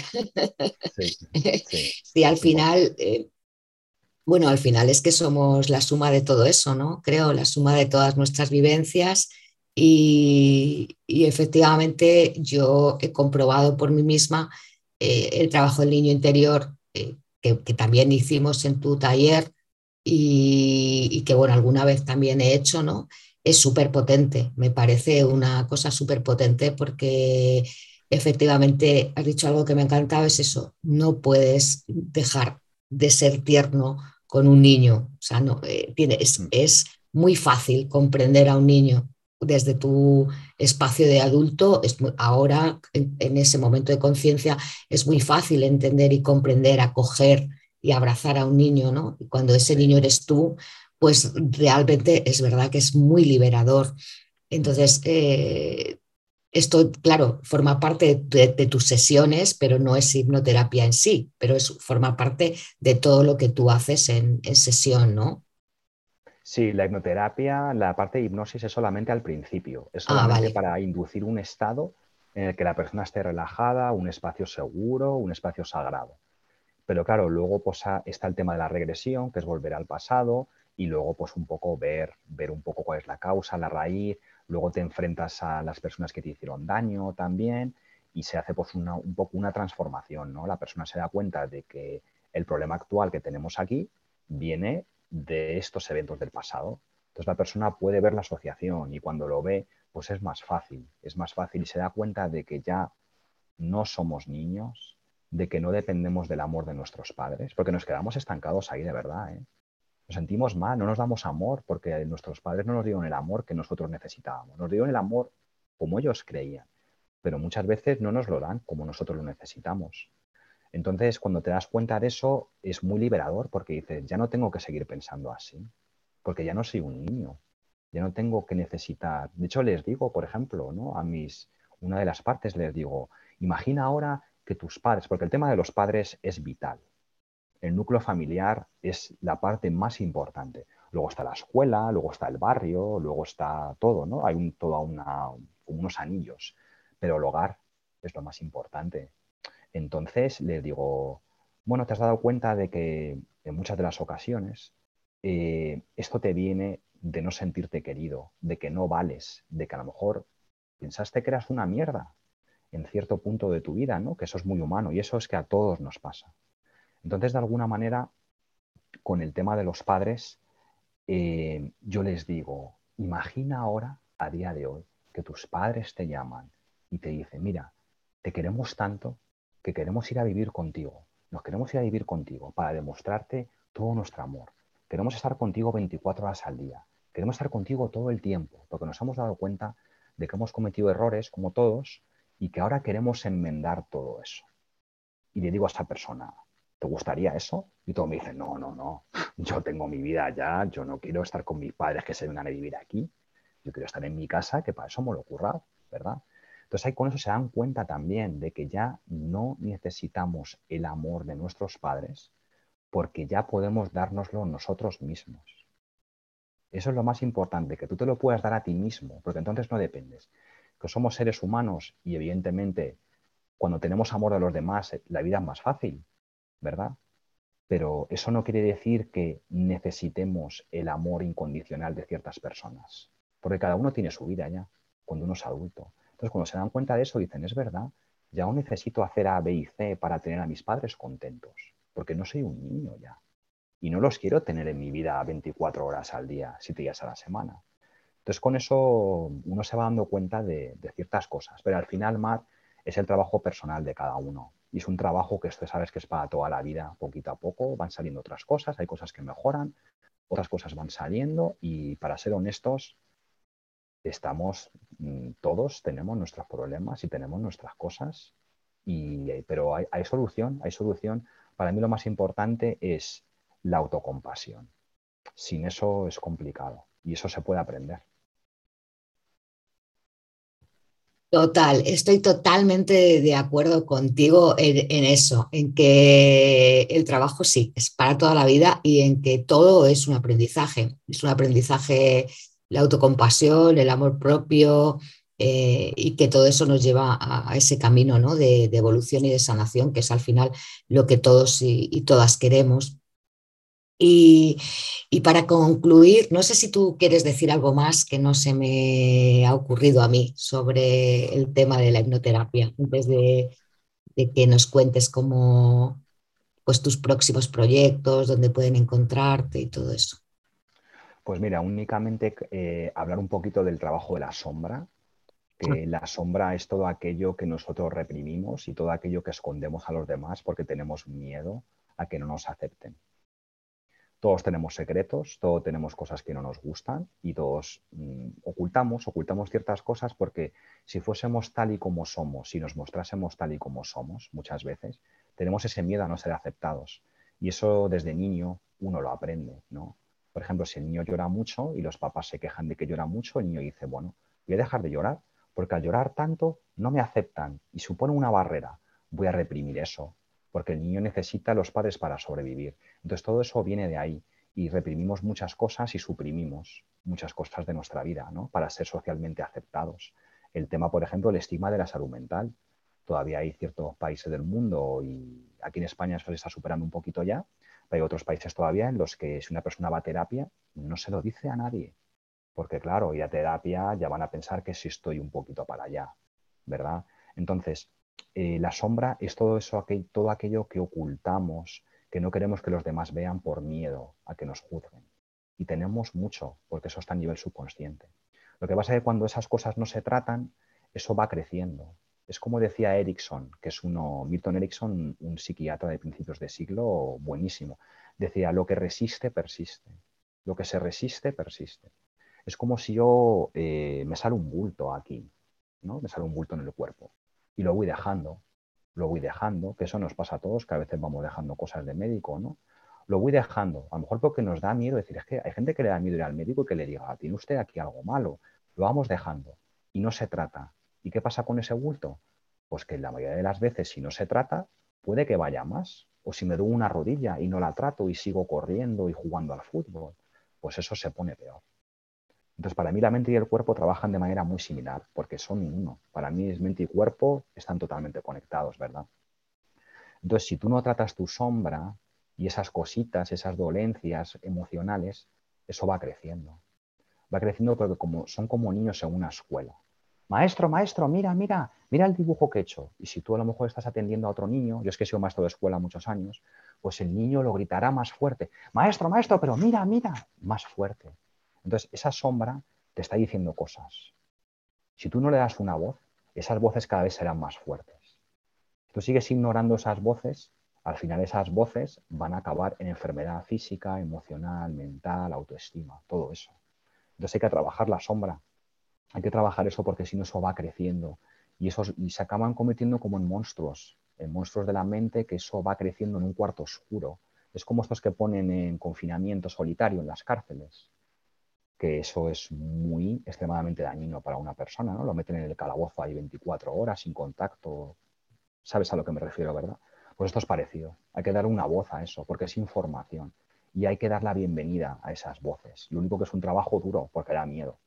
Sí, sí. al final, eh, bueno, al final es que somos la suma de todo eso, ¿no? Creo, la suma de todas nuestras vivencias y, efectivamente yo he comprobado por mí misma eh, el trabajo del niño interior eh, que, también hicimos en tu taller y, y, que, bueno, alguna vez también he hecho, ¿no? Es súper potente, me parece una cosa súper potente porque efectivamente has dicho algo que me ha encantado, es eso, no puedes dejar de ser tierno con un niño. O sea, no, eh, tiene, mm. es, muy fácil comprender a un niño desde tu espacio de adulto. Es ahora, en, ese momento de conciencia, es muy fácil entender y comprender, acoger y abrazar a un niño, ¿no? Y cuando ese niño eres tú, pues realmente es verdad que es muy liberador. Entonces, eh, esto, claro, forma parte de, tus sesiones, pero no es hipnoterapia en sí, pero es, forma parte de todo lo que tú haces en, sesión, ¿no? Sí, la hipnoterapia, la parte de hipnosis es solamente al principio, es ah, solamente para inducir un estado en el que la persona esté relajada, un espacio seguro, un espacio sagrado. Pero claro, luego pues, está el tema de la regresión, que es volver al pasado, y luego pues un poco ver, ver un poco cuál es la causa, la raíz, luego te enfrentas a las personas que te hicieron daño también y se hace pues un poco una transformación, ¿no? La persona se da cuenta de que el problema actual que tenemos aquí viene de estos eventos del pasado. Entonces la persona puede ver la asociación y cuando lo ve, pues es más fácil, es más fácil y se da cuenta de que ya no somos niños, de que no dependemos del amor de nuestros padres, porque nos quedamos estancados ahí de verdad, ¿eh? Nos sentimos mal, no nos damos amor porque nuestros padres no nos dieron el amor que nosotros necesitábamos. Nos dieron el amor como ellos creían, pero muchas veces no nos lo dan como nosotros lo necesitamos. Entonces, cuando te das cuenta de eso, es muy liberador porque dices, ya no tengo que seguir pensando así, porque ya no soy un niño, ya no tengo que necesitar. De hecho, les digo, por ejemplo, ¿no? a mis, una de las partes les digo, imagina ahora que tus padres, porque el tema de los padres es vital el núcleo familiar es la parte más importante. Luego está la escuela, luego está el barrio, luego está todo, ¿no? Hay un, toda una, unos anillos, pero el hogar es lo más importante. Entonces le digo, bueno, te has dado cuenta de que en muchas de las ocasiones eh, esto te viene de no sentirte querido, de que no vales, de que a lo mejor pensaste que eras una mierda en cierto punto de tu vida, ¿no? Que eso es muy humano y eso es que a todos nos pasa. Entonces, de alguna manera, con el tema de los padres, eh, yo les digo, imagina ahora, a día de hoy, que tus padres te llaman y te dicen, mira, te queremos tanto que queremos ir a vivir contigo. Nos queremos ir a vivir contigo para demostrarte todo nuestro amor. Queremos estar contigo 24 horas al día. Queremos estar contigo todo el tiempo, porque nos hemos dado cuenta de que hemos cometido errores, como todos, y que ahora queremos enmendar todo eso. Y le digo a esa persona, ¿te gustaría eso? Y todo me dice, no, no, no, yo tengo mi vida ya, yo no quiero estar con mis padres que se vengan a vivir aquí, yo quiero estar en mi casa, que para eso me lo ocurra, ¿verdad? Entonces ahí con eso se dan cuenta también de que ya no necesitamos el amor de nuestros padres porque ya podemos dárnoslo nosotros mismos. Eso es lo más importante, que tú te lo puedas dar a ti mismo, porque entonces no dependes. Que somos seres humanos y evidentemente cuando tenemos amor de los demás la vida es más fácil, ¿verdad? Pero eso no quiere decir que necesitemos el amor incondicional de ciertas personas, porque cada uno tiene su vida ya, cuando uno es adulto. Entonces, cuando se dan cuenta de eso, dicen, es verdad, ya no necesito hacer A, B y C para tener a mis padres contentos, porque no soy un niño ya. Y no los quiero tener en mi vida 24 horas al día, 7 días a la semana. Entonces, con eso uno se va dando cuenta de, de ciertas cosas, pero al final, Mar, es el trabajo personal de cada uno. Y es un trabajo que usted sabes que es para toda la vida, poquito a poco, van saliendo otras cosas, hay cosas que mejoran, otras cosas van saliendo y para ser honestos, estamos, mm, todos tenemos nuestros problemas y tenemos nuestras cosas, y, pero hay, hay solución, hay solución. Para mí lo más importante es la autocompasión. Sin eso es complicado y eso se puede aprender. Total, estoy totalmente de acuerdo contigo en, eso, en que el trabajo sí, es para toda la vida y en que todo es un aprendizaje. Es un aprendizaje, la autocompasión, el amor propio eh, y que todo eso nos lleva a, ese camino ¿no? de, evolución y de sanación, que es al final lo que todos y todas queremos. Y, para concluir, no sé si tú quieres decir algo más que no se me ha ocurrido a mí sobre el tema de la hipnoterapia, antes de, que nos cuentes cómo pues, tus próximos proyectos, dónde pueden encontrarte y todo eso. Pues mira, únicamente eh, hablar un poquito del trabajo de la sombra, que la sombra es todo aquello que nosotros reprimimos y todo aquello que escondemos a los demás porque tenemos miedo a que no nos acepten. Todos tenemos secretos, todos tenemos cosas que no nos gustan y todos mm, ocultamos, ocultamos ciertas cosas porque si fuésemos tal y como somos, si nos mostrásemos tal y como somos muchas veces, tenemos ese miedo a no ser aceptados. Y eso desde niño uno lo aprende, ¿no? Por ejemplo, si el niño llora mucho y los papás se quejan de que llora mucho, el niño dice, bueno, voy a dejar de llorar porque al llorar tanto no me aceptan y supone una barrera. Voy a reprimir eso, porque el niño necesita a los padres para sobrevivir. Entonces todo eso viene de ahí y reprimimos muchas cosas y suprimimos muchas cosas de nuestra vida ¿no? para ser socialmente aceptados. El tema, por ejemplo, el estigma de la salud mental. Todavía hay ciertos países del mundo y aquí en España eso se está superando un poquito ya, pero hay otros países todavía en los que si una persona va a terapia no se lo dice a nadie. Porque claro, ir a terapia ya van a pensar que si estoy un poquito para allá, ¿verdad? Entonces, eh, la sombra es todo eso, todo aquello que ocultamos, que no queremos que los demás vean por miedo a que nos juzguen. Y tenemos mucho, porque eso está a nivel subconsciente. Lo que pasa es que cuando esas cosas no se tratan, eso va creciendo. Es como decía Erickson, que es uno, Milton Erickson, un psiquiatra de principios de siglo buenísimo. Decía, lo que resiste, persiste. Lo que se resiste, persiste. Es como si yo eh, me sale un bulto aquí, ¿no? Me sale un bulto en el cuerpo y lo voy dejando, lo voy dejando, que eso nos pasa a todos, que a veces vamos dejando cosas de médico, ¿no? Lo voy dejando, a lo mejor porque nos da miedo decir, es que hay gente que le da miedo ir al médico y que le diga, tiene usted aquí algo malo, lo vamos dejando y no se trata. ¿Y qué pasa con ese bulto? Pues que la mayoría de las veces, si no se trata, puede que vaya más. O si me doy una rodilla y no la trato y sigo corriendo y jugando al fútbol, pues eso se pone peor. Entonces, para mí la mente y el cuerpo trabajan de manera muy similar, porque son uno. Para mí mente y cuerpo están totalmente conectados, ¿verdad? Entonces, si tú no tratas tu sombra y esas cositas, esas dolencias emocionales, eso va creciendo. Va creciendo porque como, son como niños en una escuela. maestro, maestro, mira, mira, mira el dibujo que he hecho. Y si tú a lo mejor estás atendiendo a otro niño, yo es que he sido maestro de escuela muchos años, pues el niño lo gritará más fuerte. Maestro, maestro, pero mira, mira, más fuerte. Entonces, esa sombra te está diciendo cosas. Si tú no le das una voz, esas voces cada vez serán más fuertes. Si tú sigues ignorando esas voces, al final esas voces van a acabar en enfermedad física, emocional, mental, autoestima, todo eso. Entonces hay que trabajar la sombra. Hay que trabajar eso porque si no eso va creciendo y, esos, y se acaban convirtiendo como en monstruos, en monstruos de la mente que eso va creciendo en un cuarto oscuro. Es como estos que ponen en confinamiento solitario en las cárceles, que eso es muy extremadamente dañino para una persona, ¿no? Lo meten en el calabozo ahí 24 horas sin contacto. ¿Sabes a lo que me refiero, verdad? Pues esto es parecido. Hay que dar una voz a eso, porque es información. Y hay que dar la bienvenida a esas voces. Lo único que es un trabajo duro, porque da miedo.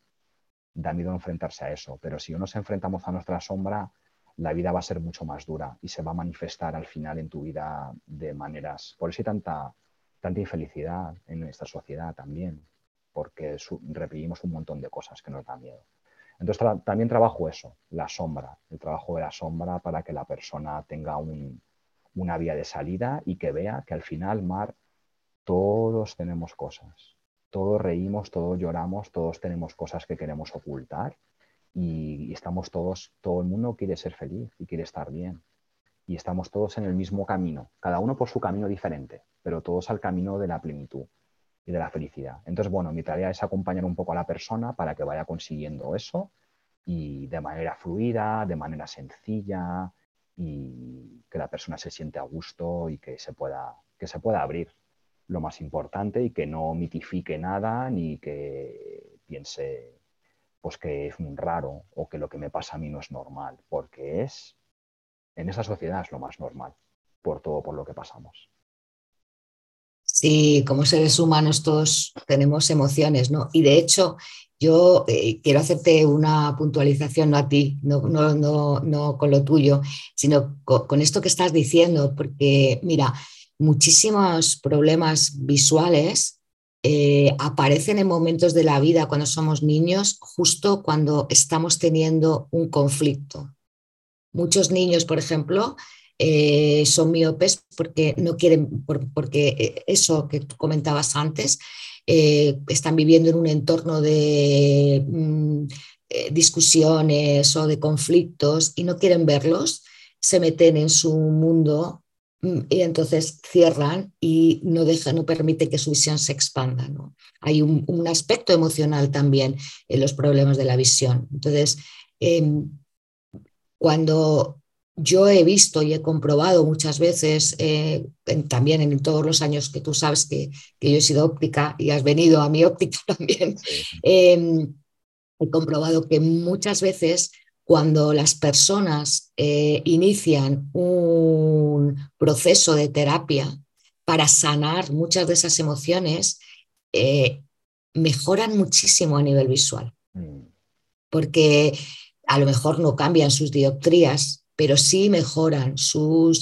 Da miedo enfrentarse a eso. Pero si no nos enfrentamos a nuestra sombra, la vida va a ser mucho más dura y se va a manifestar al final en tu vida de maneras. Por eso hay tanta, tanta infelicidad en esta sociedad también, porque reprimimos un montón de cosas que nos dan miedo. Entonces también trabajo eso, la sombra, el trabajo de la sombra para que la persona tenga un, una vía de salida y que vea que al final, Mar, todos tenemos cosas. Todos reímos, todos lloramos, todos tenemos cosas que queremos ocultar y, estamos todos, todo el mundo quiere ser feliz y quiere estar bien. Y estamos todos en el mismo camino, cada uno por su camino diferente, pero todos al camino de la plenitud y de la felicidad. Entonces, bueno, mi tarea es acompañar un poco a la persona para que vaya consiguiendo eso y de manera fluida, de manera sencilla, y que la persona se siente a gusto y que se pueda, que se pueda abrir lo más importante y que no mitifique nada ni que piense pues que es un raro o que lo que me pasa a mí no es normal, porque es en esa sociedad lo más normal por todo por lo que pasamos. Sí, como seres humanos todos tenemos emociones, ¿no? Y de hecho, yo eh, quiero hacerte una puntualización, no a ti, no, con lo tuyo, sino con, esto que estás diciendo, porque mira, muchísimos problemas visuales eh, aparecen en momentos de la vida cuando somos niños, justo cuando estamos teniendo un conflicto. Muchos niños, por ejemplo, eh, son miopes porque no quieren, porque eso que tú comentabas antes, eh, están viviendo en un entorno de mm, eh, discusiones o de conflictos y no quieren verlos, se meten en su mundo mm, y entonces cierran y no dejan, no permite que su visión se expanda. Hay un, aspecto emocional también en los problemas de la visión. Entonces, em, cuando yo he visto y he comprobado muchas veces, eh, también en todos los años que tú sabes que, yo he sido óptica y has venido a mi óptica también, em, he comprobado que muchas veces cuando las personas eh, inician un proceso de terapia para sanar muchas de esas emociones, eh, mejoran muchísimo a nivel visual. Mm. Porque a lo mejor no cambian sus dioptrías, pero sí mejoran su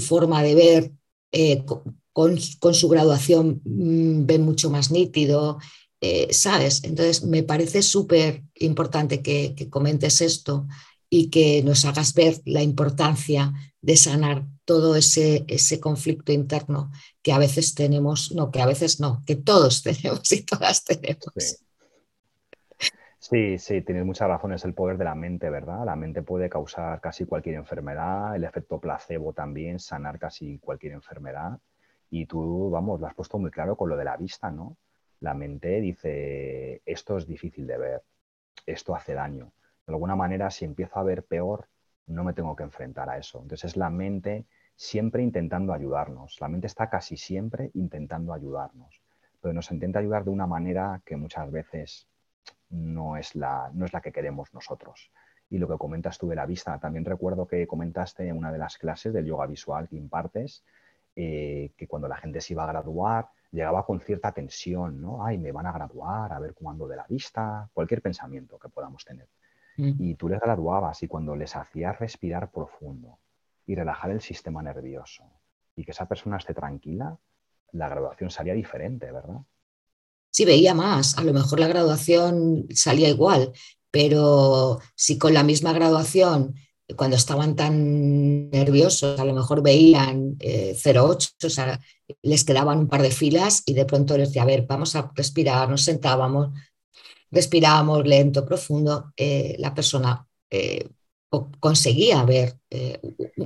forma de ver, eh, con, su graduación mm, ven mucho más nítido, eh, ¿sabes? Entonces, me parece súper importante que, comentes esto y que nos hagas ver la importancia de sanar todo ese, ese conflicto interno que a veces tenemos, no, que a veces no, que todos tenemos y todas tenemos. Sí, sí, tienes muchas razones. El poder de la mente, ¿verdad? La mente puede causar casi cualquier enfermedad, el efecto placebo también, sanar casi cualquier enfermedad. Y tú, vamos, lo has puesto muy claro con lo de la vista, ¿no? La mente dice, esto es difícil de ver, esto hace daño. De alguna manera, si empiezo a ver peor, no me tengo que enfrentar a eso. Entonces es la mente siempre intentando ayudarnos. La mente está casi siempre intentando ayudarnos, pero nos intenta ayudar de una manera que muchas veces no es la, no es la que queremos nosotros. Y lo que comentas tú de la vista, también recuerdo que comentaste en una de las clases del yoga visual que impartes, eh, que cuando la gente se iba a graduar, llegaba con cierta tensión, ¿no? Ay, me van a graduar, a ver cómo de la vista, cualquier pensamiento que podamos tener. Mm. Y tú les graduabas y cuando les hacías respirar profundo y relajar el sistema nervioso y que esa persona esté tranquila, la graduación salía diferente, ¿verdad? Sí veía más, a lo mejor la graduación salía igual, pero si con la misma graduación cuando estaban tan nerviosos, a lo mejor veían 0,8, o sea, les quedaban un par de filas y de pronto les decía, a ver, vamos a respirar, nos sentábamos, respirábamos lento, profundo, eh, la persona eh, conseguía ver eh,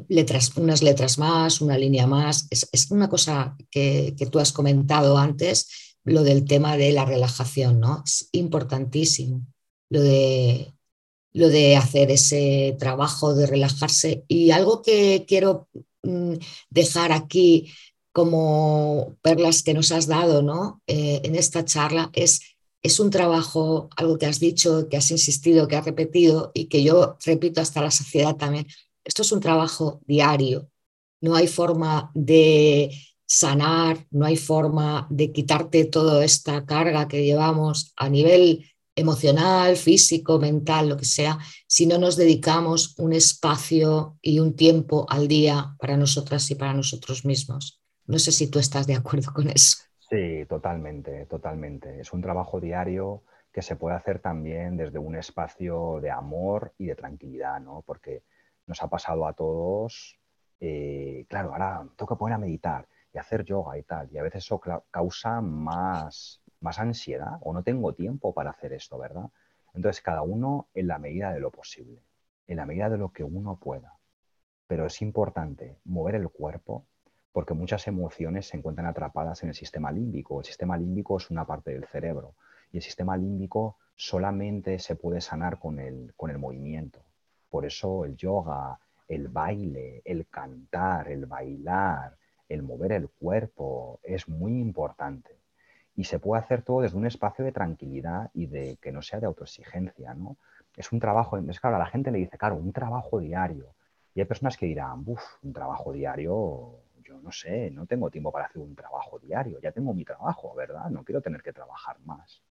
letras, unas letras más, una línea más. Es, una cosa que, que, tú has comentado antes, lo del tema de la relajación, ¿no? Es importantísimo lo de, lo de hacer ese trabajo de relajarse. Y algo que quiero mm, dejar aquí como perlas que nos has dado ¿no? en esta charla es es un trabajo, algo que has dicho, que has insistido, que has repetido y que yo repito hasta la saciedad también. Esto es un trabajo diario. No hay forma de sanar, no hay forma de quitarte toda esta carga que llevamos a nivel emocional, físico, mental, lo que sea, si no nos dedicamos un espacio y un tiempo al día para nosotras y para nosotros mismos. No sé si tú estás de acuerdo con eso. Sí, totalmente, totalmente. Es un trabajo diario que se puede hacer también desde un espacio de amor y de tranquilidad, ¿no? Porque nos ha pasado a todos, eh, claro, ahora que poner a meditar y hacer yoga y tal, y a veces eso causa más, más ansiedad o no tengo tiempo para hacer esto, ¿verdad? Entonces, cada uno en la medida de lo posible, en la medida de lo que uno pueda. Pero es importante mover el cuerpo porque muchas emociones se encuentran atrapadas en el sistema límbico. El sistema límbico es una parte del cerebro y el sistema límbico solamente se puede sanar con el, con el movimiento. Por eso el yoga, el baile, el cantar, el bailar, el mover el cuerpo es muy importante. Y se puede hacer todo desde un espacio de tranquilidad y de que no sea de autoexigencia, ¿no? Es un trabajo, es claro, a la gente le dice, claro, un trabajo diario. Y hay personas que dirán, uff, un trabajo diario yo no sé, no tengo tiempo para hacer un trabajo diario, ya tengo mi trabajo, ¿verdad? No quiero tener que trabajar más.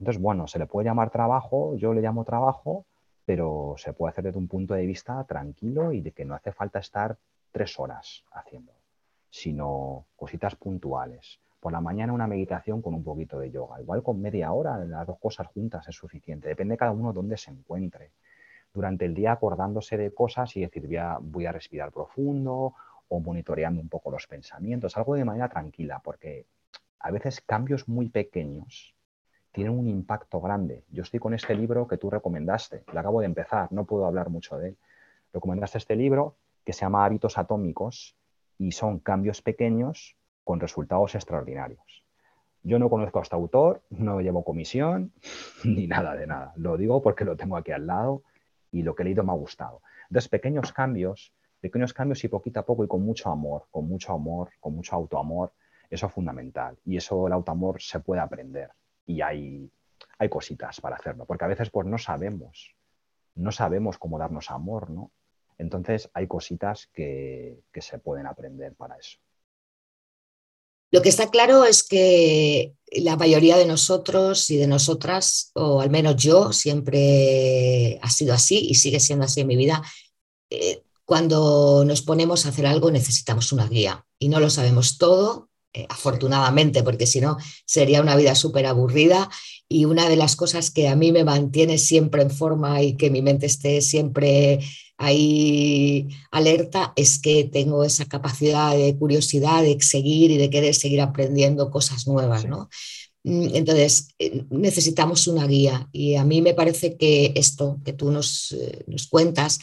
Entonces, bueno, se le puede llamar trabajo, yo le llamo trabajo, pero se puede hacer desde un punto de vista tranquilo y de que no hace falta estar tres horas haciendo, sino cositas puntuales. Por la mañana una meditación con un poquito de yoga. Igual con media hora, las dos cosas juntas es suficiente. Depende de cada uno dónde se encuentre. Durante el día acordándose de cosas y decir, voy a respirar profundo o monitoreando un poco los pensamientos, algo de manera tranquila, porque a veces cambios muy pequeños tienen un impacto grande. Yo estoy con este libro que tú recomendaste, lo acabo de empezar, no puedo hablar mucho de él. Recomendaste este libro que se llama Hábitos Atómicos y son cambios pequeños con resultados extraordinarios. Yo no conozco a este autor, no llevo comisión ni nada de nada. Lo digo porque lo tengo aquí al lado y lo que he leído me ha gustado. Entonces, pequeños cambios pequeños cambios y poquito a poco y con mucho amor, con mucho amor, con mucho autoamor, eso es fundamental. Y eso el autoamor se puede aprender y hay, hay cositas para hacerlo, porque a veces pues no sabemos, no sabemos cómo darnos amor, ¿no? Entonces hay cositas que, se pueden aprender para eso. Lo que está claro es que la mayoría de nosotros y de nosotras, o al menos yo, siempre ha sido así y sigue siendo así en mi vida, eh, cuando nos ponemos a hacer algo necesitamos una guía y no lo sabemos todo, eh, afortunadamente, porque si no sería una vida súper aburrida. Y una de las cosas que a mí me mantiene siempre en forma y que mi mente esté siempre ahí alerta es que tengo esa capacidad de curiosidad, de seguir y de querer seguir aprendiendo cosas nuevas, ¿no? Mm, entonces, eh, necesitamos una guía y a mí me parece que esto que tú nos, eh, nos cuentas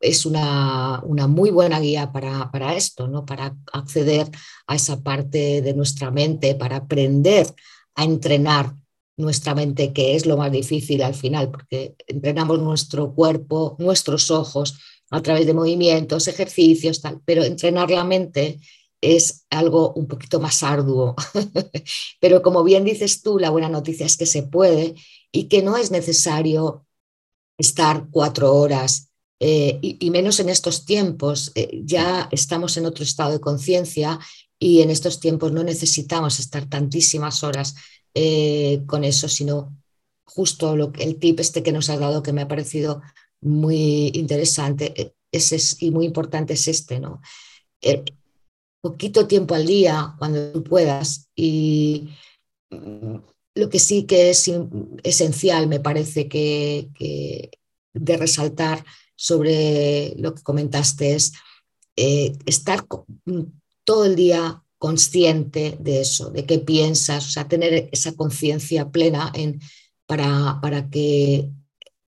es una, muy buena guía para, esto, ¿no? para acceder a esa parte de nuestra mente, para aprender a entrenar nuestra mente, que es lo más difícil al final, porque entrenamos nuestro cuerpo, nuestros ojos a través de movimientos, ejercicios, tal, pero entrenar la mente es algo un poquito más arduo. pero como bien dices tú, la buena noticia es que se puede y que no es necesario estar cuatro horas eh, y, menos en estos tiempos. Eh, ya estamos en otro estado de conciencia y en estos tiempos no necesitamos estar tantísimas horas eh, con eso, sino justo lo, el tip este que nos has dado que me ha parecido muy interesante es, y muy importante es este, ¿no? poquito tiempo al día cuando tú puedas y mm, lo que sí que es esencial, me parece que, de resaltar sobre lo que comentaste es eh, estar todo el día consciente de eso, de qué piensas, o sea, tener esa conciencia plena en, para, para, que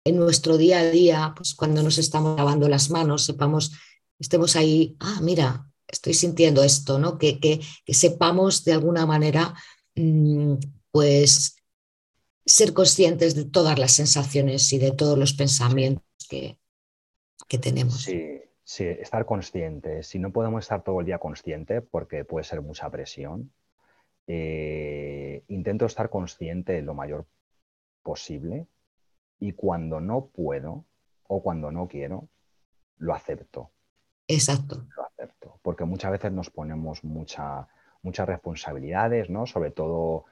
en nuestro día a día, pues cuando nos estamos lavando las manos, sepamos, estemos ahí, ah, mira, estoy sintiendo esto, ¿no? Que, que, sepamos de alguna manera, mm, pues, ser conscientes de todas las sensaciones y de todos los pensamientos que, que tenemos. Sí, sí, estar consciente. Si no podemos estar todo el día consciente, porque puede ser mucha presión, eh, intento estar consciente lo mayor posible y cuando no puedo o cuando no quiero, lo acepto. Exacto. Lo acepto, porque muchas veces nos ponemos mucha, muchas responsabilidades, ¿no? Sobre todo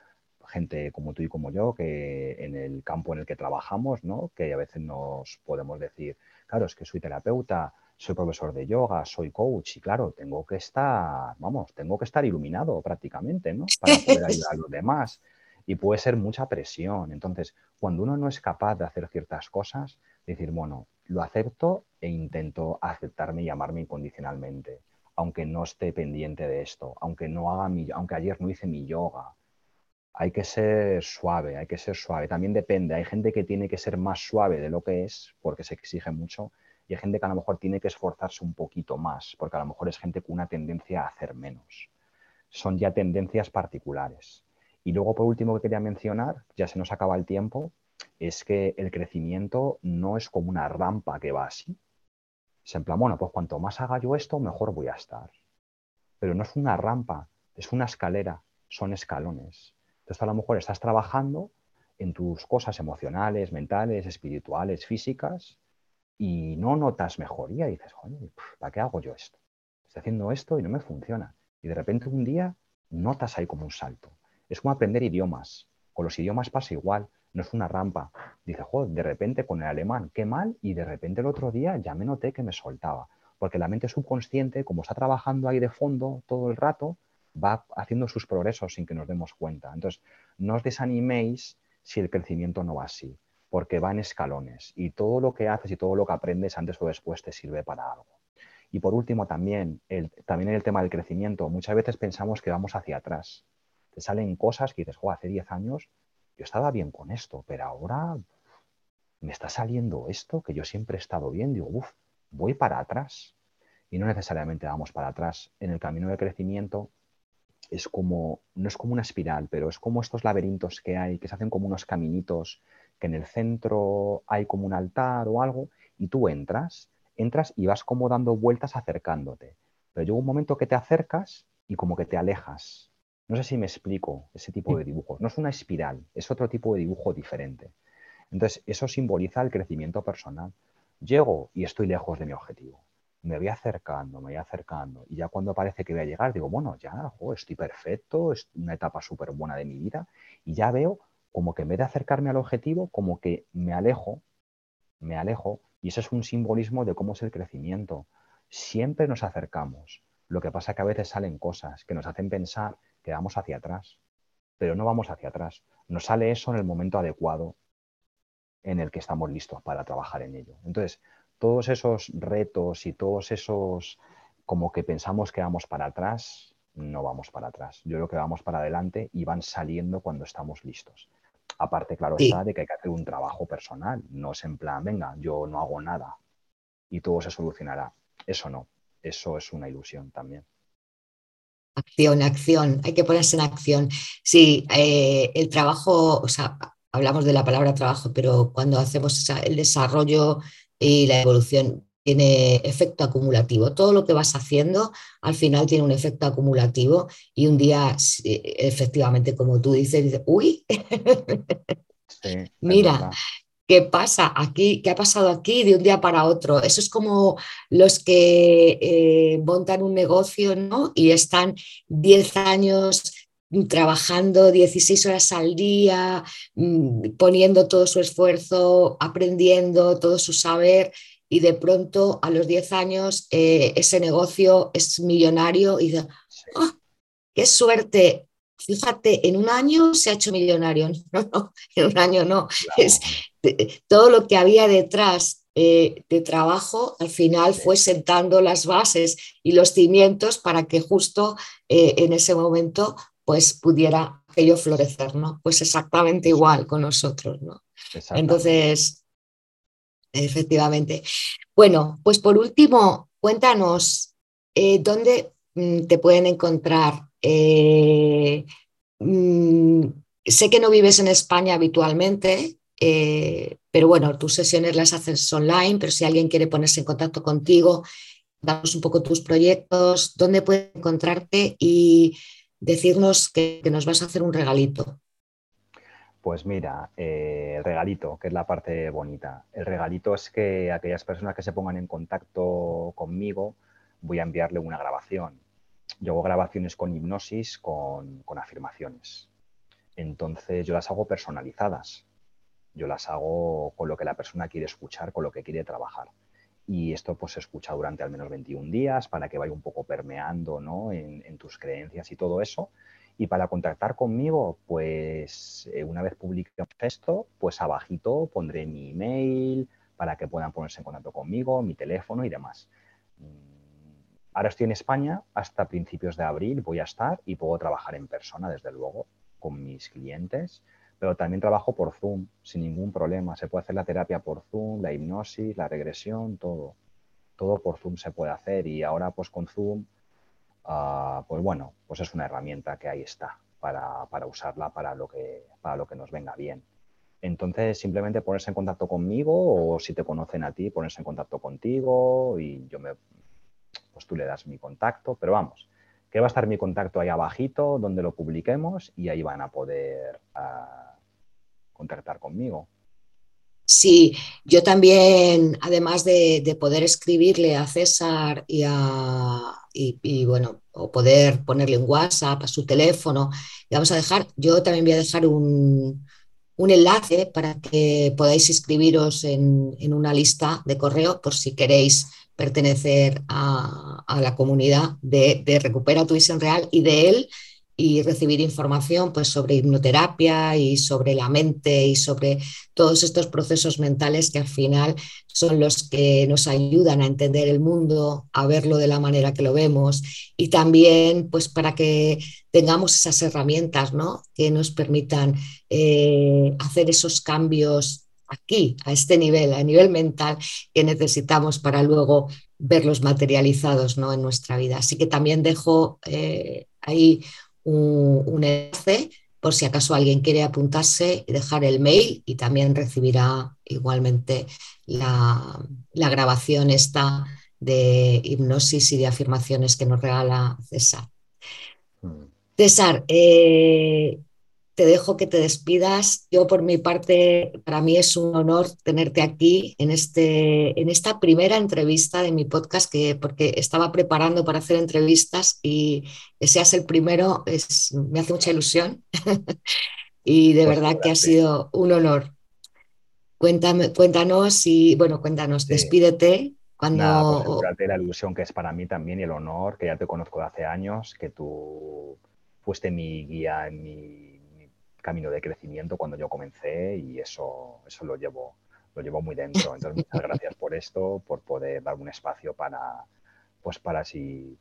gente como tú y como yo, que en el campo en el que trabajamos, ¿no? Que a veces nos podemos decir, claro, es que soy terapeuta, soy profesor de yoga, soy coach y claro, tengo que estar, vamos, tengo que estar iluminado prácticamente, ¿no? Para poder ayudar a los demás. Y puede ser mucha presión. Entonces, cuando uno no es capaz de hacer ciertas cosas, decir, bueno, lo acepto e intento aceptarme y amarme incondicionalmente, aunque no esté pendiente de esto, aunque no haga mi, aunque ayer no hice mi yoga. Hay que ser suave, hay que ser suave. También depende. Hay gente que tiene que ser más suave de lo que es porque se exige mucho y hay gente que a lo mejor tiene que esforzarse un poquito más porque a lo mejor es gente con una tendencia a hacer menos. Son ya tendencias particulares. Y luego, por último, que quería mencionar, ya se nos acaba el tiempo, es que el crecimiento no es como una rampa que va así. Es en plan, bueno, pues cuanto más haga yo esto, mejor voy a estar. Pero no es una rampa, es una escalera, son escalones. Entonces, a lo mejor estás trabajando en tus cosas emocionales, mentales, espirituales, físicas, y no notas mejoría. Dices, joder, ¿para qué hago yo esto? Estoy haciendo esto y no me funciona. Y de repente un día notas ahí como un salto. Es como aprender idiomas. Con los idiomas pasa igual no es una rampa. Dice, joder, de repente con el alemán, qué mal, y de repente el otro día ya me noté que me soltaba. Porque la mente subconsciente, como está trabajando ahí de fondo todo el rato, va haciendo sus progresos sin que nos demos cuenta. Entonces, no os desaniméis si el crecimiento no va así, porque va en escalones y todo lo que haces y todo lo que aprendes antes o después te sirve para algo. Y por último, también, el, también en el tema del crecimiento, muchas veces pensamos que vamos hacia atrás. Te salen cosas que dices, joder, hace 10 años yo estaba bien con esto, pero ahora me está saliendo esto que yo siempre he estado bien. Digo, uff, voy para atrás. Y no necesariamente vamos para atrás. En el camino de crecimiento es como, no es como una espiral, pero es como estos laberintos que hay, que se hacen como unos caminitos, que en el centro hay como un altar o algo, y tú entras, entras y vas como dando vueltas acercándote. Pero llega un momento que te acercas y como que te alejas. No sé si me explico ese tipo de dibujo. No es una espiral, es otro tipo de dibujo diferente. Entonces, eso simboliza el crecimiento personal. Llego y estoy lejos de mi objetivo. Me voy acercando, me voy acercando. Y ya cuando parece que voy a llegar, digo, bueno, ya, estoy perfecto, es una etapa súper buena de mi vida. Y ya veo como que en vez de acercarme al objetivo, como que me alejo, me alejo. Y eso es un simbolismo de cómo es el crecimiento. Siempre nos acercamos. Lo que pasa es que a veces salen cosas que nos hacen pensar que vamos hacia atrás, pero no vamos hacia atrás. Nos sale eso en el momento adecuado en el que estamos listos para trabajar en ello. Entonces, todos esos retos y todos esos como que pensamos que vamos para atrás, no vamos para atrás. Yo creo que vamos para adelante y van saliendo cuando estamos listos. Aparte, claro está, de que hay que hacer un trabajo personal. No es en plan, venga, yo no hago nada y todo se solucionará. Eso no, eso es una ilusión también. Acción, acción, hay que ponerse en acción. Sí, eh, el trabajo, o sea, hablamos de la palabra trabajo, pero cuando hacemos el desarrollo y la evolución tiene efecto acumulativo. Todo lo que vas haciendo al final tiene un efecto acumulativo y un día, efectivamente, como tú dices, dices, uy, mira, ¿Qué pasa aquí? ¿Qué ha pasado aquí de un día para otro? Eso es como los que eh, montan un negocio ¿no? y están 10 años trabajando 16 horas al día, mm, poniendo todo su esfuerzo, aprendiendo todo su saber y de pronto a los 10 años eh, ese negocio es millonario y dice, ¡ah! ¡qué suerte! fíjate, en un año se ha hecho millonario. No, no, en un año no. Es, todo lo que había detrás eh, de trabajo al final fue sentando las bases y los cimientos para que justo eh, en ese momento pues pudiera aquello florecer, ¿no? Pues exactamente igual con nosotros, ¿no? Entonces, efectivamente. Bueno, pues por último, cuéntanos eh, dónde mm, te pueden encontrar. Eh, mm, sé que no vives en España habitualmente, eh, pero bueno, tus sesiones las haces online, pero si alguien quiere ponerse en contacto contigo, danos un poco tus proyectos, dónde puede encontrarte y decirnos que, nos vas a hacer un regalito. Pues mira, eh, el regalito, que es la parte bonita. El regalito es que aquellas personas que se pongan en contacto conmigo, voy a enviarle una grabación. Yo hago grabaciones con hipnosis, con, con afirmaciones. Entonces yo las hago personalizadas. Yo las hago con lo que la persona quiere escuchar, con lo que quiere trabajar y esto pues se escucha durante al menos 21 días para que vaya un poco permeando ¿no? en, tus creencias y todo eso. Y para contactar conmigo, pues eh, una vez publiquemos esto, pues abajito pondré mi email para que puedan ponerse en contacto conmigo, mi teléfono y demás. Mm, ahora estoy en España, hasta principios de abril voy a estar y puedo trabajar en persona, desde luego, con mis clientes pero también trabajo por Zoom sin ningún problema. Se puede hacer la terapia por Zoom, la hipnosis, la regresión, todo. Todo por Zoom se puede hacer y ahora pues con Zoom, ah, pues bueno, pues es una herramienta que ahí está para, usarla para lo, que, para lo que nos venga bien. Entonces, simplemente ponerse en contacto conmigo o si te conocen a ti, ponerse en contacto contigo y yo me, pues tú le das mi contacto, pero vamos, que va a estar mi contacto ahí abajito donde lo publiquemos y ahí van a poder uh, contactar conmigo. Sí, yo también, además de, poder escribirle a César y, a, y, bueno, o poder ponerle un WhatsApp a su teléfono, vamos a dejar, yo también voy a dejar un, un enlace para que podáis inscribiros en, en, una lista de correo por si queréis pertenecer a, la comunidad de, de, Recupera tu visión real y de él y recibir información pues, sobre hipnoterapia y sobre la mente y sobre todos estos procesos mentales que al final son los que nos ayudan a entender el mundo, a verlo de la manera que lo vemos y también pues para que tengamos esas herramientas ¿no? que nos permitan eh, hacer esos cambios aquí, a este nivel, a nivel mental, que necesitamos para luego verlos materializados ¿no? en nuestra vida. Así que también dejo eh, ahí un, enlace por si acaso alguien quiere apuntarse y dejar el mail y también recibirá igualmente la, grabación esta de hipnosis y de afirmaciones que nos regala César. Mm. César, eh, te dejo que te despidas. Yo por mi parte, para mí es un honor tenerte aquí en, este, en esta primera entrevista de mi podcast, que, porque estaba preparando para hacer entrevistas y que seas el primero es, me hace mucha ilusión y de pues verdad que ha sido un honor. Cuéntame, cuéntanos y, bueno, cuéntanos, despídete. Cuando... Pues la ilusión que es para mí también y el honor, que ya te conozco de hace años, que tú fuiste mi guía en mi camino de crecimiento cuando yo comencé y eso, eso lo, llevo, lo llevo muy dentro. Entonces, muchas gracias por esto, por poder dar un espacio para, pues para si,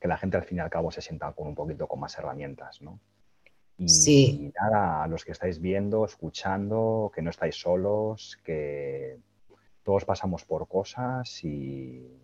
que la gente al fin y al cabo se sienta con un poquito con más herramientas, ¿no? Y, sí. nada, a los que estáis viendo, escuchando, que no estáis solos, que todos pasamos por cosas y,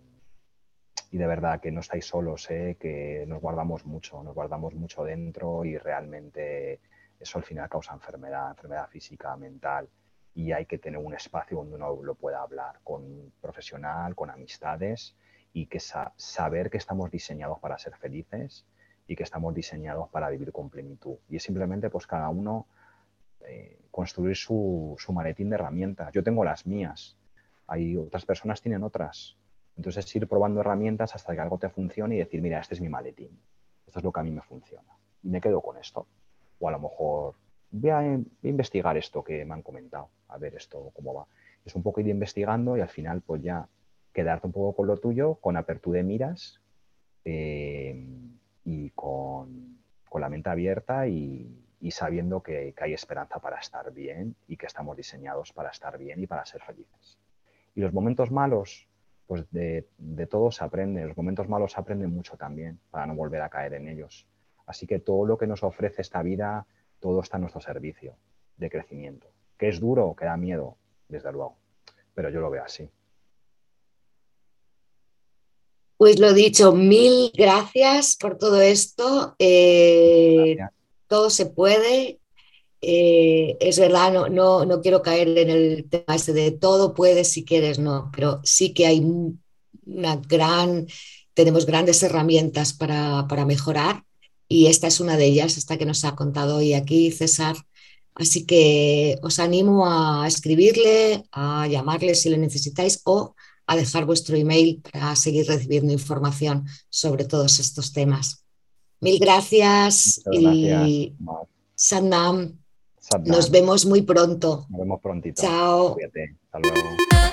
y de verdad que no estáis solos, ¿eh? que nos guardamos mucho, nos guardamos mucho dentro y realmente eso al final causa enfermedad, enfermedad física, mental, y hay que tener un espacio donde uno lo pueda hablar con profesional, con amistades, y que saber que estamos diseñados para ser felices y que estamos diseñados para vivir con plenitud. Y es simplemente pues cada uno eh, construir su, su maletín de herramientas. Yo tengo las mías, hay otras personas tienen otras. Entonces ir probando herramientas hasta que algo te funcione y decir, mira, este es mi maletín, esto es lo que a mí me funciona. Y me quedo con esto o a lo mejor voy a, investigar esto que me han comentado, a ver esto cómo va. Es un poco ir investigando y al final pues ya quedarte un poco con lo tuyo, con apertura de miras eh, y con, con la mente abierta y, sabiendo que, hay esperanza para estar bien y que estamos diseñados para estar bien y para ser felices. Y los momentos malos, pues de, de todo se aprende, los momentos malos se aprenden mucho también para no volver a caer en ellos. Así que todo lo que nos ofrece esta vida, todo está a nuestro servicio de crecimiento. ¿Que es duro? ¿Que da miedo? Desde luego. Pero yo lo veo así. Pues lo dicho, mil gracias por todo esto. Eh, todo se puede. Eh, es verdad, no, no, no, quiero caer en el tema ese de todo puedes si quieres, no, pero sí que hay una gran, tenemos grandes herramientas para, para mejorar y esta es una de ellas, esta que nos ha contado hoy aquí César. Así que os animo a escribirle, a llamarle si le necesitáis o a dejar vuestro email para seguir recibiendo información sobre todos estos temas. Mil gracias, y Sandam. Nos vemos muy pronto. Nos vemos prontito. Chao. Hasta luego.